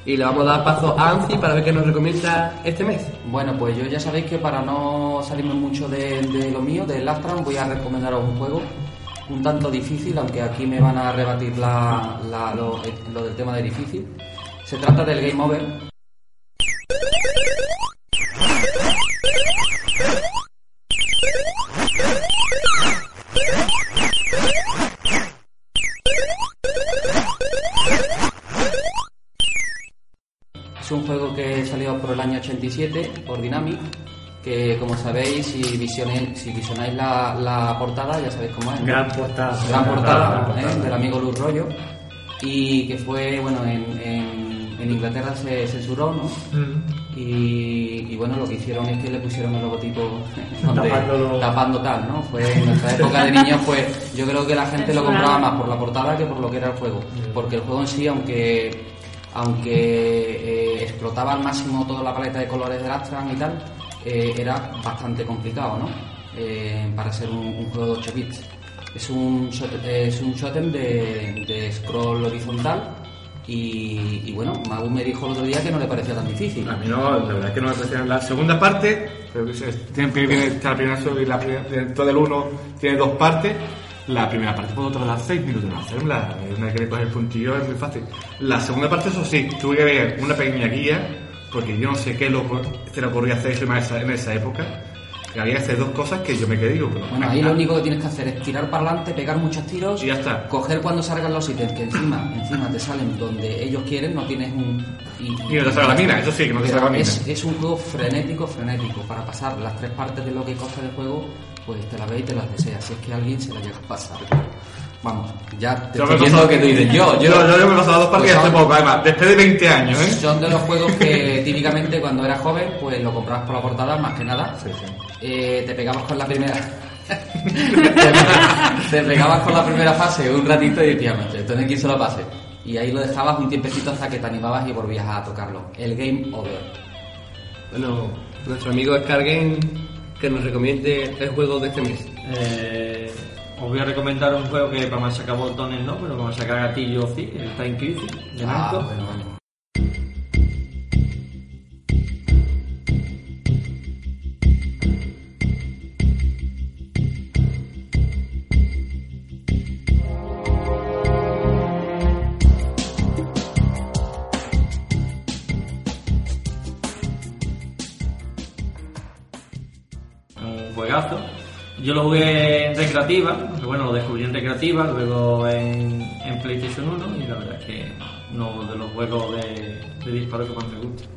y le vamos a dar paso a Anzi para ver qué nos recomienda este mes. Bueno, pues yo ya sabéis que para no salirme mucho de, lo mío, del Astran, voy a recomendaros un juego un tanto difícil, aunque aquí me van a rebatir lo del tema de difícil. Se trata del Game Over. 87 por Dynamic, que como sabéis, si visionáis, si visionáis la, la portada, ya sabéis cómo es. ¿no? Gran portada. Gran portada, Gran ¿eh? portada. del amigo Luz Rollo, y que fue, bueno, en, en- en Inglaterra se censuró, ¿no? Mm. Y, y bueno, lo que hicieron es que le pusieron el logotipo donde- tapando tal, ¿no? Fue en nuestra época de niños, pues yo creo que la gente lo compraba más por la portada que por lo que era el juego. Porque el juego en sí, aunque aunque eh, explotaba al máximo toda la paleta de colores del Astran y tal, eh, era bastante complicado, ¿no? Eh, para ser un, juego de 8 bits. Es un, es un shotem de, de scroll horizontal y, bueno, Magu me dijo el otro día que no le parecía tan difícil. A mí no, la verdad es que no me parecía. La segunda parte, está la primera la primera, dentro del uno tiene dos partes. La primera parte puedo tardar seis minutos en hacerla, es una que le coge el puntillo, es muy fácil. La segunda parte, eso sí, tuve que ver una pequeña guía, porque yo no sé qué lo, se le ocurría hacer en esa, época, que había que hacer dos cosas que yo me quedé digo, Bueno, ahí lo único que tienes que hacer es tirar para adelante, pegar muchos tiros, Y ya está. coger cuando salgan los ítems que encima, encima te salen donde ellos quieren, no tienes un... Y no te salga la mina, eso sí, que no te salga la es, mina. es un juego frenético, frenético. Para pasar las tres partes de lo que consta del juego, pues te la ves y te las deseas. Si es que alguien se la llega a pasar. Vamos, ya te Yo estoy me he viendo pasado- que tú dices yo. yo, yo, yo me he pasado dos partidas Pues hace poco, además, después de 20 años, ¿eh? Son de los juegos que típicamente cuando eras joven, pues lo comprabas por la portada, más que nada. Eh, te pegabas con la primera. te, pegabas con la primera fase un ratito y decías, "Macho, esto no hay quien se lo pase. Y ahí lo dejabas un tiempecito hasta que te animabas y volvías a tocarlo. El game over. Bueno, nuestro amigo Scargame que nos recomiende el juego de este mes. Eh, os voy a recomendar un juego que para machacar botones no, pero para machacar gatillos sí, el Time Crisis de Ah, Namco. bueno, bueno. Yo lo jugué en recreativa, bueno, lo descubrí en recreativa, luego en, en PlayStation 1 y la verdad es que uno de los juegos de, de disparo que más me gusta.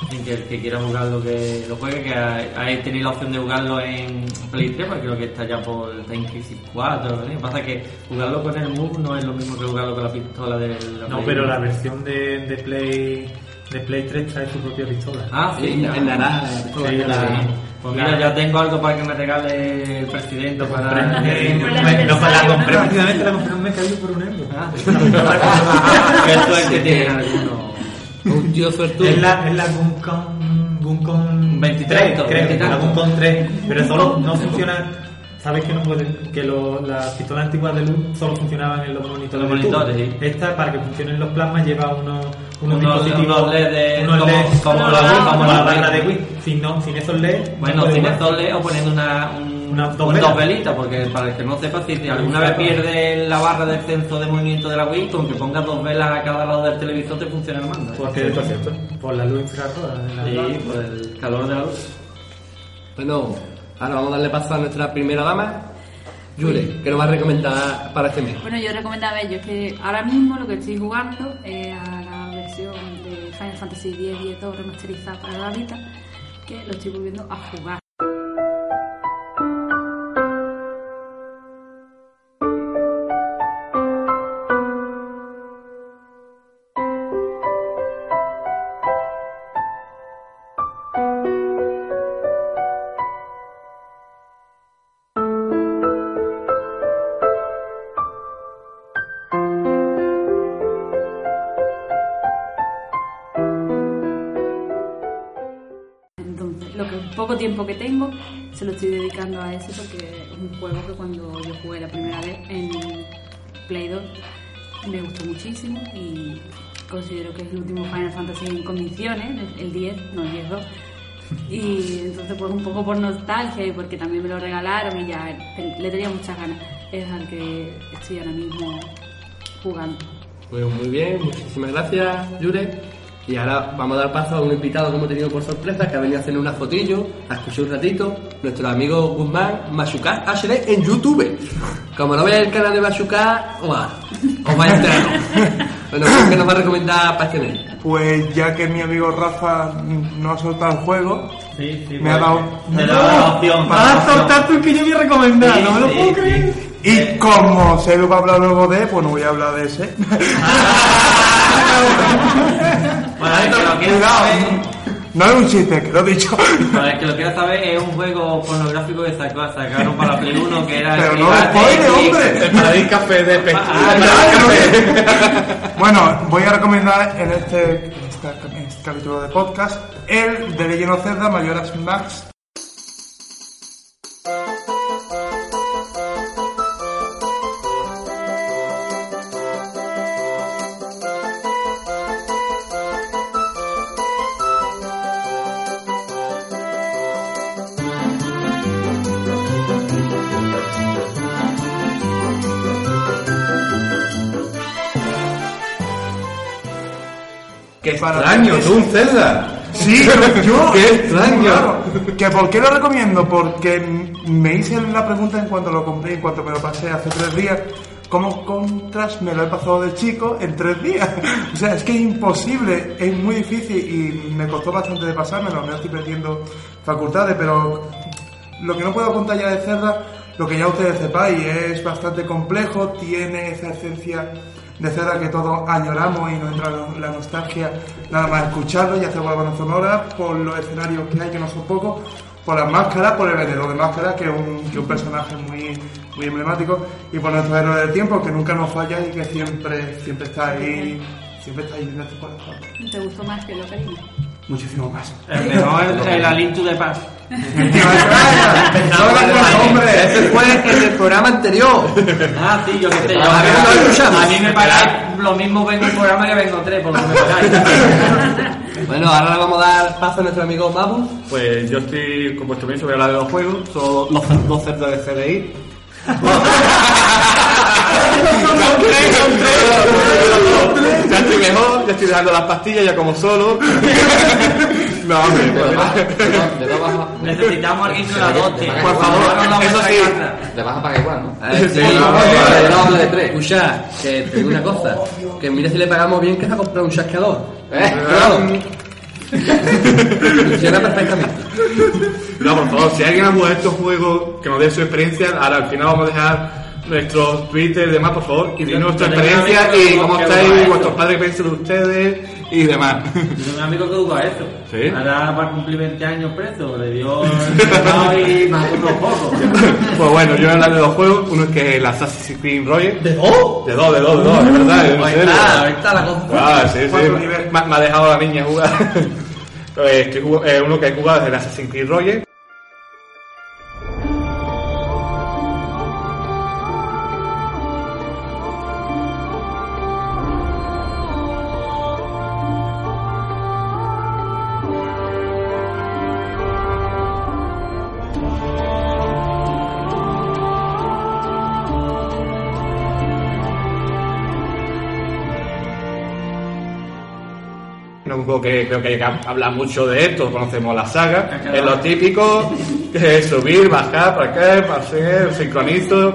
Así que el que quiera jugarlo que lo juegue, que hay tenéis la opción de jugarlo en Play 3, porque creo que está ya por el Time Crisis 4. ¿no? Lo que pasa que jugarlo con el Move no es lo mismo que jugarlo con la pistola de la No, Play pero 1. la versión de, de Play de Play 3 trae su propia pistola. Ah, sí, ya. En naranja, Sí, la-. Pues mira, ya tengo algo para que me regale el presidente para... Eh, Por el no, pues, la compré precisamente, la compré un mercadillo por un euro. Esto es que tiene alguno... Un tío suertudo. Es la, es la Guncon, Guncon 23, 3, creo, 23. la Guncon 3, pero solo no funciona. Sabes que no puede, que lo- las pistolas antiguas de luz solo funcionaban en los monitores. Los de monitores, sí. Esta, para que funcionen los plasmas, lleva unos, unos, Unos- dispositivos, unos LED unos como- LED, como la, la Wii, como la barra de Wii. Sin, no, sin esos LED. no Bueno, sin jugar. estos LED o poniendo una, un, Una- dos un velas. dos velitas, porque para el que no sepa, si alguna vez pierde la barra del centro de movimiento de la Wii, con que pongas dos velas a cada lado del televisor te funciona el mando. ¿eh? Porque, por la luz infrarroja. de la Sí, por el calor de la luz. Bueno, ahora vamos a darle paso a nuestra primera dama, Yule, que nos va a recomendar para este mes. Bueno, yo recomendaba yo que ahora mismo lo que estoy jugando es a la versión de Final Fantasy X y todo remasterizada para la Vita, que lo estoy volviendo a jugar. Tiempo que tengo se lo estoy dedicando a ese porque es un juego que cuando yo jugué la primera vez en Play 2 me gustó muchísimo y considero que es el último Final Fantasy en condiciones, el- el 10, no el 10 2. Y entonces pues un poco por nostalgia y porque también me lo regalaron y ya le tenía muchas ganas. es al que estoy ahora mismo jugando. Pues muy bien, muchísimas gracias, Yure. Y ahora vamos a dar paso a un invitado que hemos tenido por sorpresa, que ha venido a hacer una fotillo, a escuchar un ratito, nuestro amigo Guzmán Machucar HD en YouTube. Como no veáis el canal de Machucar, os va, os vais a enterar. Bueno, ¿qué nos va a recomendar para este mes? Pues ya que mi amigo Rafa no ha soltado el juego, Sí, sí, me ha dado... Dado la opción. Vas a soltar tú que yo voy a recomendar, no me lo Sí, puedo sí. creer. Y como sé lo va a hablar luego de, pues no voy a hablar de ese. Bueno, el que lo quiera saber, No es un chiste, que lo he dicho. para el que lo quiera saber, es un juego pornográfico que sacó- sacaron para Play 1 que era Pero el no Pirate spoile, Click. hombre. El Paradis Café de Pe- Bueno, voy a recomendar en este, en este capítulo de podcast el de Legend of Zelda Majora's Max. ¡Qué Para- extraño, tú, un Zelda! Sí, yo. ¡Qué extraño! Claro. ¿Que ¿Por qué lo recomiendo? Porque me hice la pregunta en cuanto lo compré, en cuanto me lo pasé hace tres días. ¿Cómo contras me lo he pasado de chico en tres días? O sea, es que es imposible, es muy difícil y me costó bastante de pasármelo. Me estoy perdiendo facultades, pero lo que no puedo contar ya de Zelda, lo que ya ustedes sepáis, es bastante complejo, tiene esa esencia de Zelda que todos añoramos y nos entra la nostalgia nada más escucharlo y hacer la banda sonora por los escenarios que hay, que no son pocos, por las máscaras, por el vendedor de máscaras, que es un, que un personaje muy, muy emblemático, y por nuestro héroe del tiempo, que nunca nos falla y que siempre, siempre está ahí, siempre está ahí en nuestro corazón. ¿Te gustó más que lo cariño? Muchísimo más. El mejor es el de Paz. hombre, ese fue en el programa anterior. Ah, sí, yo que sé. Yo, Ah, que no lo escuchamos. a mí me pagáis lo mismo vengo un programa que vengo tres, por lo que me pagáis. Bueno, ahora le vamos a dar paso a nuestro amigo Mabu. Pues yo estoy, como esto voy a hablar de los juegos, son los dos Zelda de CDI. Ya estoy mejor, ya estoy dejando las pastillas ya como solo. No, hombre, pues, Necesitamos a alguien que la adopte. Por favor, No, no, eso sí. Le vas a pagar igual, ¿no? Eh, Sí, sí, no, vamos, no, eh, no, de tres. Escucha, que te digo una cosa, que mira si le pagamos bien que se ha comprado un chasqueador. ¿Eh? Claro. Funciona perfectamente. No, por favor, si alguien ha jugado estos juegos, que nos dé su experiencia, ahora al final vamos a dejar nuestros Twitter y demás, por favor, y dinos tengo experiencia y cómo estáis, vuestros padres piensan de ustedes y demás. Yo tengo un amigo que jugó a eso. ¿Sí? Ahora va a cumplir 20 años preso. Le dio el y mató unos pocos. Pues bueno, yo voy a hablar de dos juegos. Uno es que es el Assassin's Creed Royal. ¿De dos? De dos, de dos, de dos, de verdad, en Ahí serio. está, ahí está la cosa. Ah, sí, sí. Me, ha dejado la niña jugar. Pues, eh, uno que he jugado es el Assassin's Creed Royal. Que creo que hay que hablar mucho de esto, conocemos la saga, es lo típico, que es subir, bajar, para acá, pasar, sincronizo,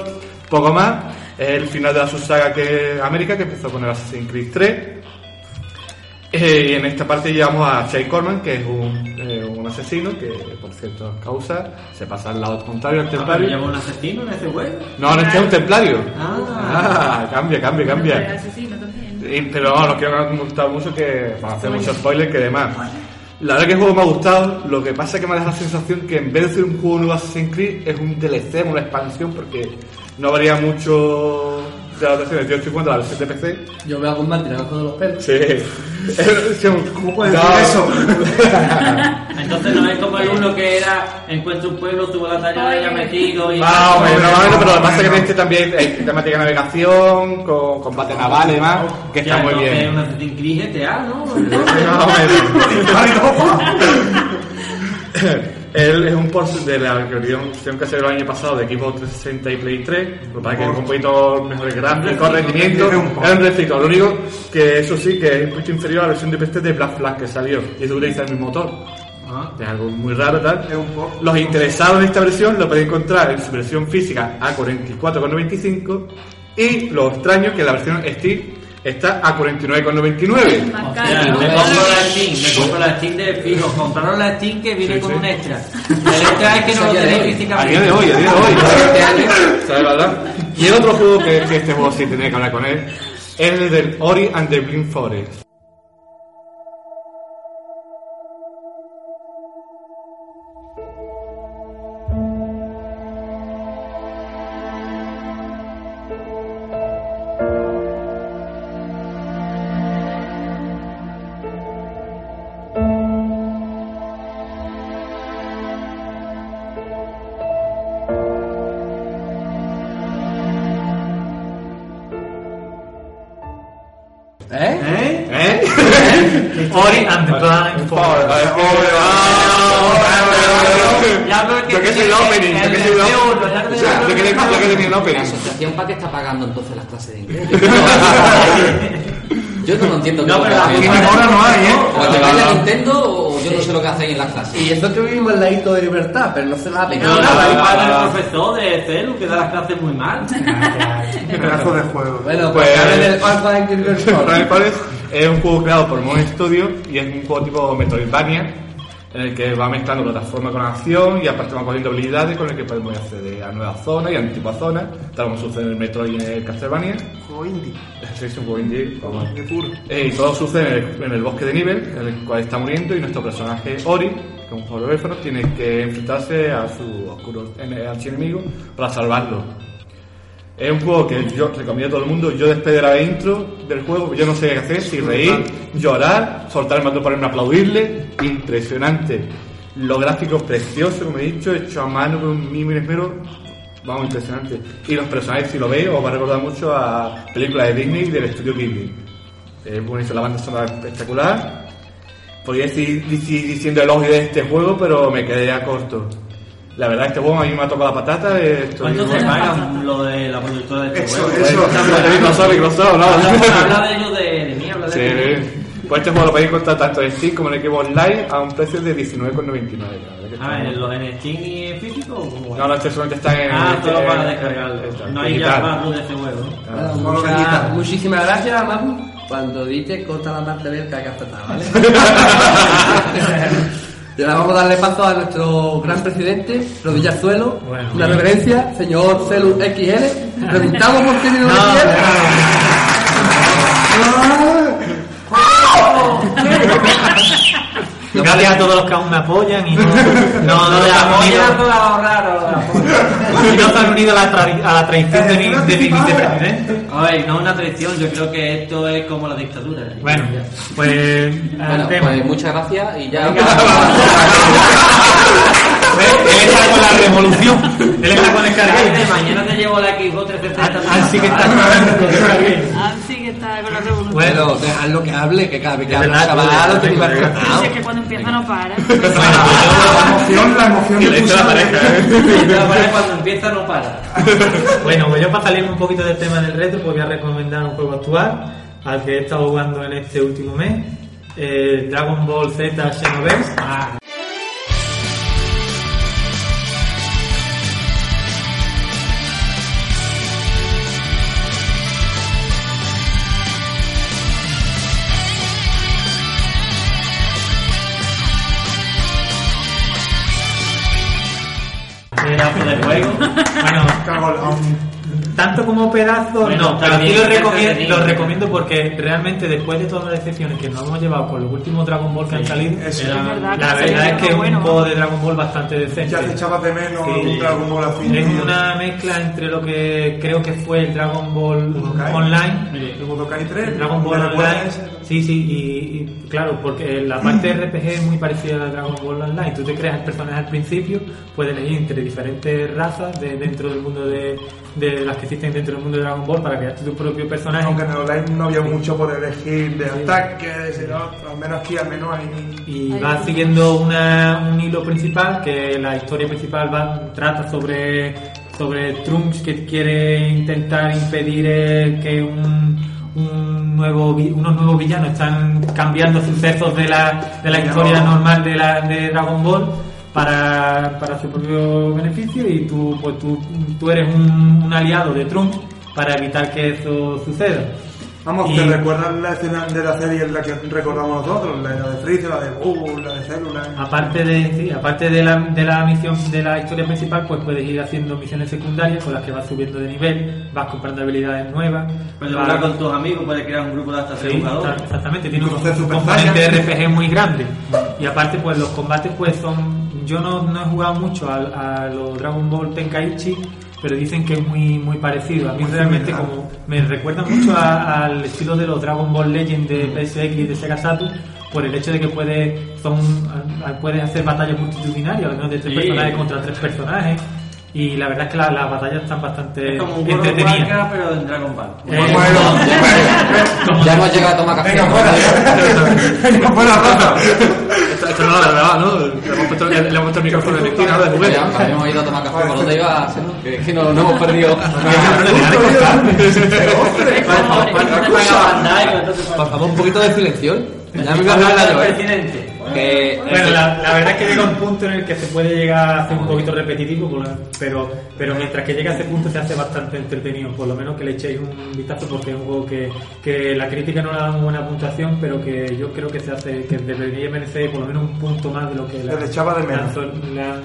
poco más. Es el final de la subsaga que América, que empezó con el Assassin's Creed 3. Eh, y en esta parte llevamos a Shay Corman, que es un, eh, un asesino que, por ciertas causas, se pasa al lado contrario al ¿Pero templario. lleva un asesino en ese juego? No, no este es un templario. Ah. Ah, cambia, cambia, El cambia. Pero no, no quiero que me gustado mucho que para hacer muchos spoilers que demás. La verdad que el juego me ha gustado, lo que pasa es que me dejado la sensación que en vez de ser un juego nuevo Assassin's Creed es un DLC, una expansión, porque no varía mucho de las versiones. Yo estoy jugando la versión de PC. Yo veo a Guzmán tirando todos los pelos. Sí. ¿Cómo puedes decir eso? Entonces no es como el uno que era encuentro un pueblo, subo la talla de ya metido y. Ah, hombre, normalmente, pero lo que pasa es que en este también hay temática de navegación, con combate naval y demás, que está Ya, muy bien. Es un Assassin's Creed GTA, ¿no? No, hombre. Él es un port de la que se del año pasado de equipo 360 y Play 3. Lo que pasa es que es un poquito mejores gráficos, rendimiento. Es un refrito. Lo único que eso sí que es un poquito inferior a la versión de PC de Black Flag que salió. Y eso utiliza el mismo motor. Es algo muy raro tal. Los interesados en esta versión lo pueden encontrar en su versión física a 44,95 y lo extraño que la versión Steam está a 49,99. Hostia, me compro la Steam, me compro la Steam de fijo. Compraron la Steam que viene Sí, con sí. un extra. El extra es que no lo tenéis A físicamente. día de hoy, a día de hoy. ¿Sabes, verdad? Y el otro juego que, que este juego sí tenía que hablar con él es el del Ori and the Blind Forest. Pero no se la ha No, nada. el profesor de Celu que da las clases muy mal. Pedazo de juego. Bueno, Pues- pues hablen del Pathfinder Virtual. Ori Forest es un juego creado por Mon Studio y es un juego tipo Metroidvania en el que va mezclando plataforma con acción y aparte va cogiendo habilidades con el que podemos acceder a nuevas zonas y a antiguas zonas, tal como sucede en el Metroid y en el Castlevania. Juego indie. Sí, es un juego indie. vamos. De puro. Eh, y todo sucede en el, en el bosque de nivel, en el cual está muriendo, y nuestro personaje Ori, que un jugador huérfano, tiene que enfrentarse a su oscuro ene- archienemigo para salvarlo. Es un juego que yo recomiendo a todo el mundo. Yo después de la intro del juego, yo no sé qué hacer, si reír, llorar, soltar el mando para irme a aplaudirle. Impresionante. Los gráficos preciosos, como he dicho, hecho a mano con un mimo y esmero. Vamos, impresionante. Y los personajes, si lo veis, os va a recordar mucho a películas de Disney y del estudio Ghibli. Es buenísimo, la banda sonora espectacular. Podría seguir dici- diciendo elogio de este juego, pero me quedé ya corto. La verdad, este juego a mí me ha tocado la patata. eh, estoy- ¿Cuánto se pagan lo de la productora de este Eso, juego? eso. Pues, Microsoft, Microsoft, ¿no? Habla, habla de ellos de, de mí, habla de Sí, pues este juego lo podéis encontrar tanto en Steam como en Equipo Online a un precio de 19,99. la verdad que está Ah, ¿en, lo- en Steam y en físico? No, no, este solamente está en. Ah, solo en- para descargarlo. No hay ya más luz de este juego. ¿no? Ah. Muchísimas gracias, Mamu. Cuando diste, corta la parte del apretar, ¿vale? Y ahora vamos a darle paso a nuestro gran presidente, Rodilla al Suelo. Bueno, una bien. reverencia, señor Celu XL. Preguntamos por qué vino de No, XL. Gracias a todos los que aún me apoyan y no, no, no, se han unido, y no se han unido a la, tra- a la traición de mi, de mi vicepresidente. A ver, no es una traición, yo creo que esto es como la dictadura. Bueno, pues Bueno, pues muchas gracias y ya. Él está con la revolución. Él está con el carguero. mañana te llevo la Xbox 360. Así que está con el carguero. Que con la revolución. Bueno, dejadlo que hable, que cada vez que habla chaval, maltratado. Si es que cuando empieza no para. La emoción, la emoción de tu sangre. La pared cuando empieza no para. Bueno, pues yo para salirme un poquito del tema del retro, pues voy a recomendar un juego actual al que he estado jugando en este último mes. eh, Dragon Ball Z Xenoverse. Pedazo de juego. Bueno, Cago en la- tanto como pedazo, Bueno, no, pero sí lo recomiendo, lo recomiendo porque realmente después de todas las decepciones que nos hemos llevado con los últimos Dragon Ball que han salido, Eso. Era- Es verdad la verdad es que es bueno. un juego de Dragon Ball bastante decente. Ya te echabas de menos Sí. un Dragon Ball así. Es una mezcla entre lo que creo que fue el Dragon Ball Budokai. Online, El Budokai 3. Dragon Ball ¿te recuerdas Online. Sí, sí, y, y claro, porque la parte RPG es muy parecida a Dragon Ball Online. Tú te creas el personaje al principio, puedes elegir entre diferentes razas de, dentro del mundo de, de las que existen dentro del mundo de Dragon Ball para crearte tu propio personaje. Aunque en el online no había mucho por elegir de ataques, y de otro, al menos aquí, al menos hay. y va siguiendo una- un hilo principal que la historia principal va, trata sobre sobre Trunks que quiere intentar impedir eh, que un, un nuevo unos nuevos villanos están cambiando sucesos de la, de la historia normal de, la, de Dragon Ball para, para su propio beneficio y tú pues tú, tú eres un, un aliado de Trunks para evitar que eso suceda Vamos, Y- ¿te recuerdas la escena de la serie en la que recordamos nosotros? La, la de Freezer, la de Bull, la de Célula. Aparte de, sí, aparte de la, de la misión de la historia principal, pues puedes ir haciendo misiones secundarias con las que vas subiendo de nivel, vas comprando habilidades nuevas. Puedes vas- jugar con tus amigos, puedes crear un grupo de hasta seis Sí, jugadores. está- exactamente, tiene un, un componente Saiyan. RPG muy grande. Y aparte, pues los combates pues son... Yo no, no he jugado mucho al- a, los Dragon Ball Tenkaichi, pero dicen que es muy muy parecido. A mí realmente como me recuerda mucho a- al estilo de los Dragon Ball Legend de PSX y de Sega Saturn, por el hecho de que puedes, son, a- puedes hacer batallas multitudinarias, al menos de tres Sí. personajes contra tres personajes. Y la verdad es que la- las batallas están bastante Es como un entretenidas. Warcraft, pero en Dragon Ball. Eh, Ya hemos llegado a tomar café. Venga, fuera. Venga, fuera, Rafa. Esto, esto no la verdad, ¿no? Le hemos puesto, le hemos puesto el micrófono en la esquina ¿no? de juguete. Ya, habíamos ido a tomar café. ¿Por dónde ibas? Que, que no, no hemos perdido. Por favor, un poquito de silencio. Ya me voy a hablar yo, ¿eh? presidente. Que, Bueno, la, la verdad es que llega un punto en el que se puede llegar a hacer un poquito repetitivo, pero, pero mientras que llega a ese punto se hace bastante entretenido, por lo menos que le echéis un vistazo porque es un juego que, que la crítica no le da muy buena puntuación, pero que yo creo que se hace, que debería merecer por lo menos un punto más de lo que la, Le echaba de menos. la- la-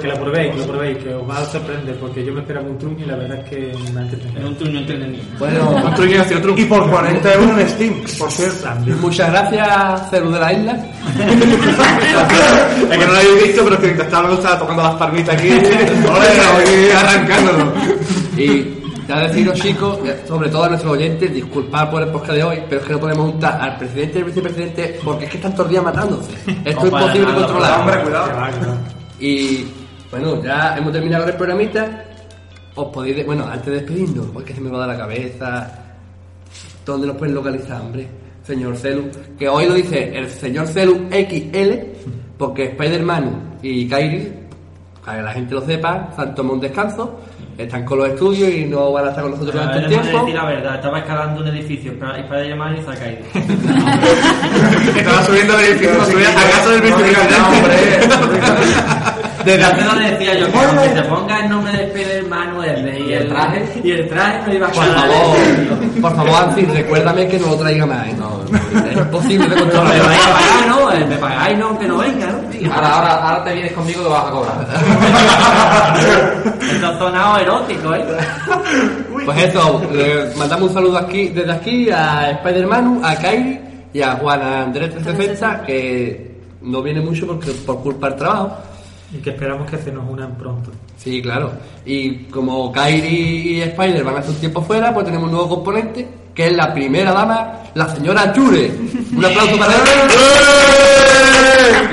que lo menos. probéis, que lo probéis, que os va a sorprender, porque yo me esperaba un truño y la verdad es que me ha entretenido. un truño entretenido. bueno, un truño hacia otro. Y por 40 euros en Steam, por cierto. Muchas gracias, Celu de la Isla. es que no lo habéis visto, pero es que mientras estaba tocando las palmitas aquí. Arrancándolo. Y ya deciros, chicos, sobre todo a nuestros oyentes, disculpad por el podcast de hoy, pero es que no podemos juntar al presidente y al vicepresidente porque es que están todos los días matándose. Esto es imposible nada, controlar. Hombre, cuidado. Y bueno, ya hemos terminado el programita. Os podéis, de- bueno, antes de despedirnos, porque se me va a dar la cabeza. ¿Dónde nos pueden localizar, hombre? Señor Celu. Que hoy lo dice el señor Celu XL, porque Spider-Man y Kairi, para que la gente lo sepa, se han tomado un descanso, están con los estudios y no van a estar con nosotros durante de tiempo. decir la verdad, estaba escalando un edificio para, y se ha caído. Estaba subiendo el edificio para subir a casa del vicepresidente. Desde no le decía yo que aunque te ponga el nombre de Spider-Man o el ¿Y el traje? Y el traje no iba a Por favor, por favor, Ansi, recuérdame que no lo traiga más. ¿eh? es imposible de No, me vais a controlar. pagar, ¿no? Eh, Me pagáis, no, que no venga, ¿no? Ahora, ahora, ahora te vienes conmigo que vas a cobrar. Esto ha sonado erótico, ¿eh? Pues eso, le mandamos un saludo aquí, desde aquí a Spider-Man, a Kairi y a Juan Andrés 360, que no viene mucho porque por culpa del trabajo. Y que esperamos que se nos unan pronto. Sí, claro. Y como Kairi y Spider van a estar un tiempo fuera, pues tenemos un nuevo componente, que es la primera dama, la señora Chure. Un aplauso para ella.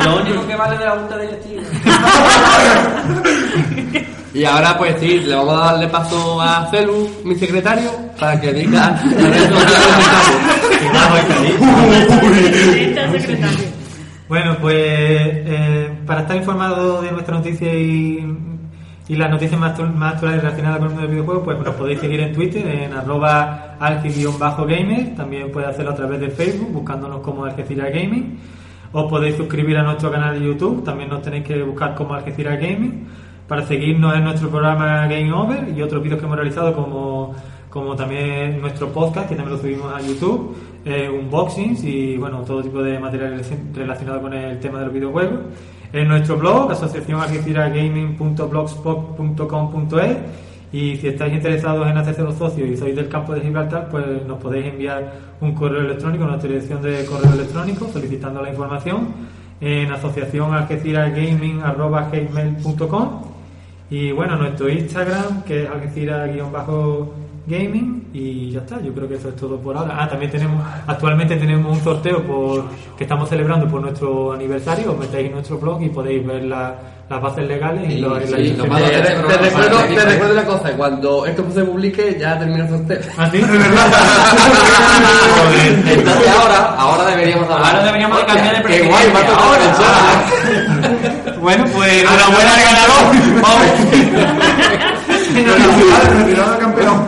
Lo único que vale de la junta directiva. Y ahora pues sí, le vamos a darle paso a Celu, mi secretario, para que diga de secretario. Bueno, pues eh, para estar informado de nuestra noticia y, las noticias más, más actuales relacionadas con el mundo del videojuego, pues nos podéis seguir en Twitter, en arroba alge-gamer, también podéis hacerlo a través de Facebook, buscándonos como Algeciras Gaming. Os podéis suscribir a nuestro canal de YouTube, también nos tenéis que buscar como Algeciras Gaming, para seguirnos en nuestro programa Game Over y otros vídeos que hemos realizado como, como también nuestro podcast, que también lo subimos a YouTube, eh, unboxings y bueno, todo tipo de material relacion- relacionado con el tema de los videojuegos. En nuestro blog, asociacionalgeciragaming.blogspot.com.es y si estáis interesados en hacerse los socios y sois del campo de Gibraltar, pues nos podéis enviar un correo electrónico, una dirección de correo electrónico solicitando la información en asociacionalgeciragaming.com y bueno, nuestro Instagram, que es algecira-gaming Y ya está, yo creo que eso es todo por ahora. Ah, también tenemos, actualmente tenemos un sorteo por, que estamos celebrando por nuestro aniversario. Os metéis en nuestro blog y podéis ver la- las bases legales y, Sí, lo- sí, la te, te- te recuerdo, te recuerdo una cosa, cuando esto se publique ya termina el sorteo. ¿Ah, sí? Entonces ahora, ahora deberíamos hablar. Ahora deberíamos de cambiar de Qué guay, va a tocar ahora. Bueno, pues enhorabuena al Retirado campeón.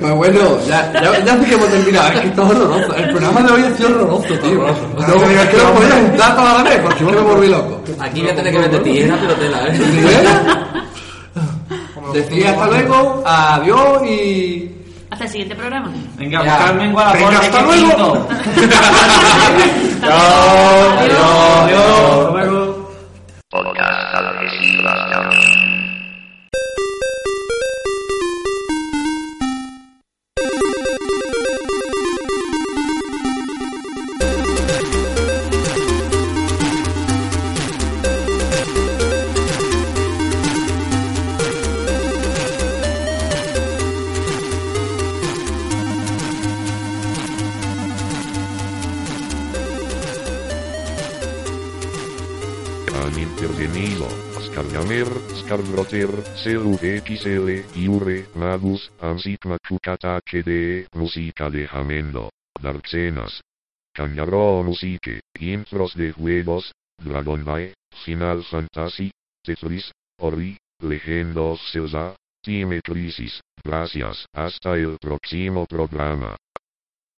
Pues bueno, ya, ya, ya sí que hemos terminado. Es que esto es horroroso. El programa de hoy ha sido horroroso, tío. No, es que no podía juntar para la vez, porque yo me volví loco. Aquí voy a tener que meter tijera, pero tela, ¿eh? Decía hasta luego, adiós y. Hasta el siguiente programa. Venga, Ya. buscarme en Guadalajara. Venga, hasta luego. quito. Adiós, adiós, hasta luego. CVXL, Iure, Magus, Ansikma Kukata KDE, Música de Jamendo, Darksenas. Cañaro Musique, Intros de juegos, Dragon Ball, Final Fantasy, Tetris, Ori, Legendos Zelda, Time Crisis. Gracias, hasta el próximo programa.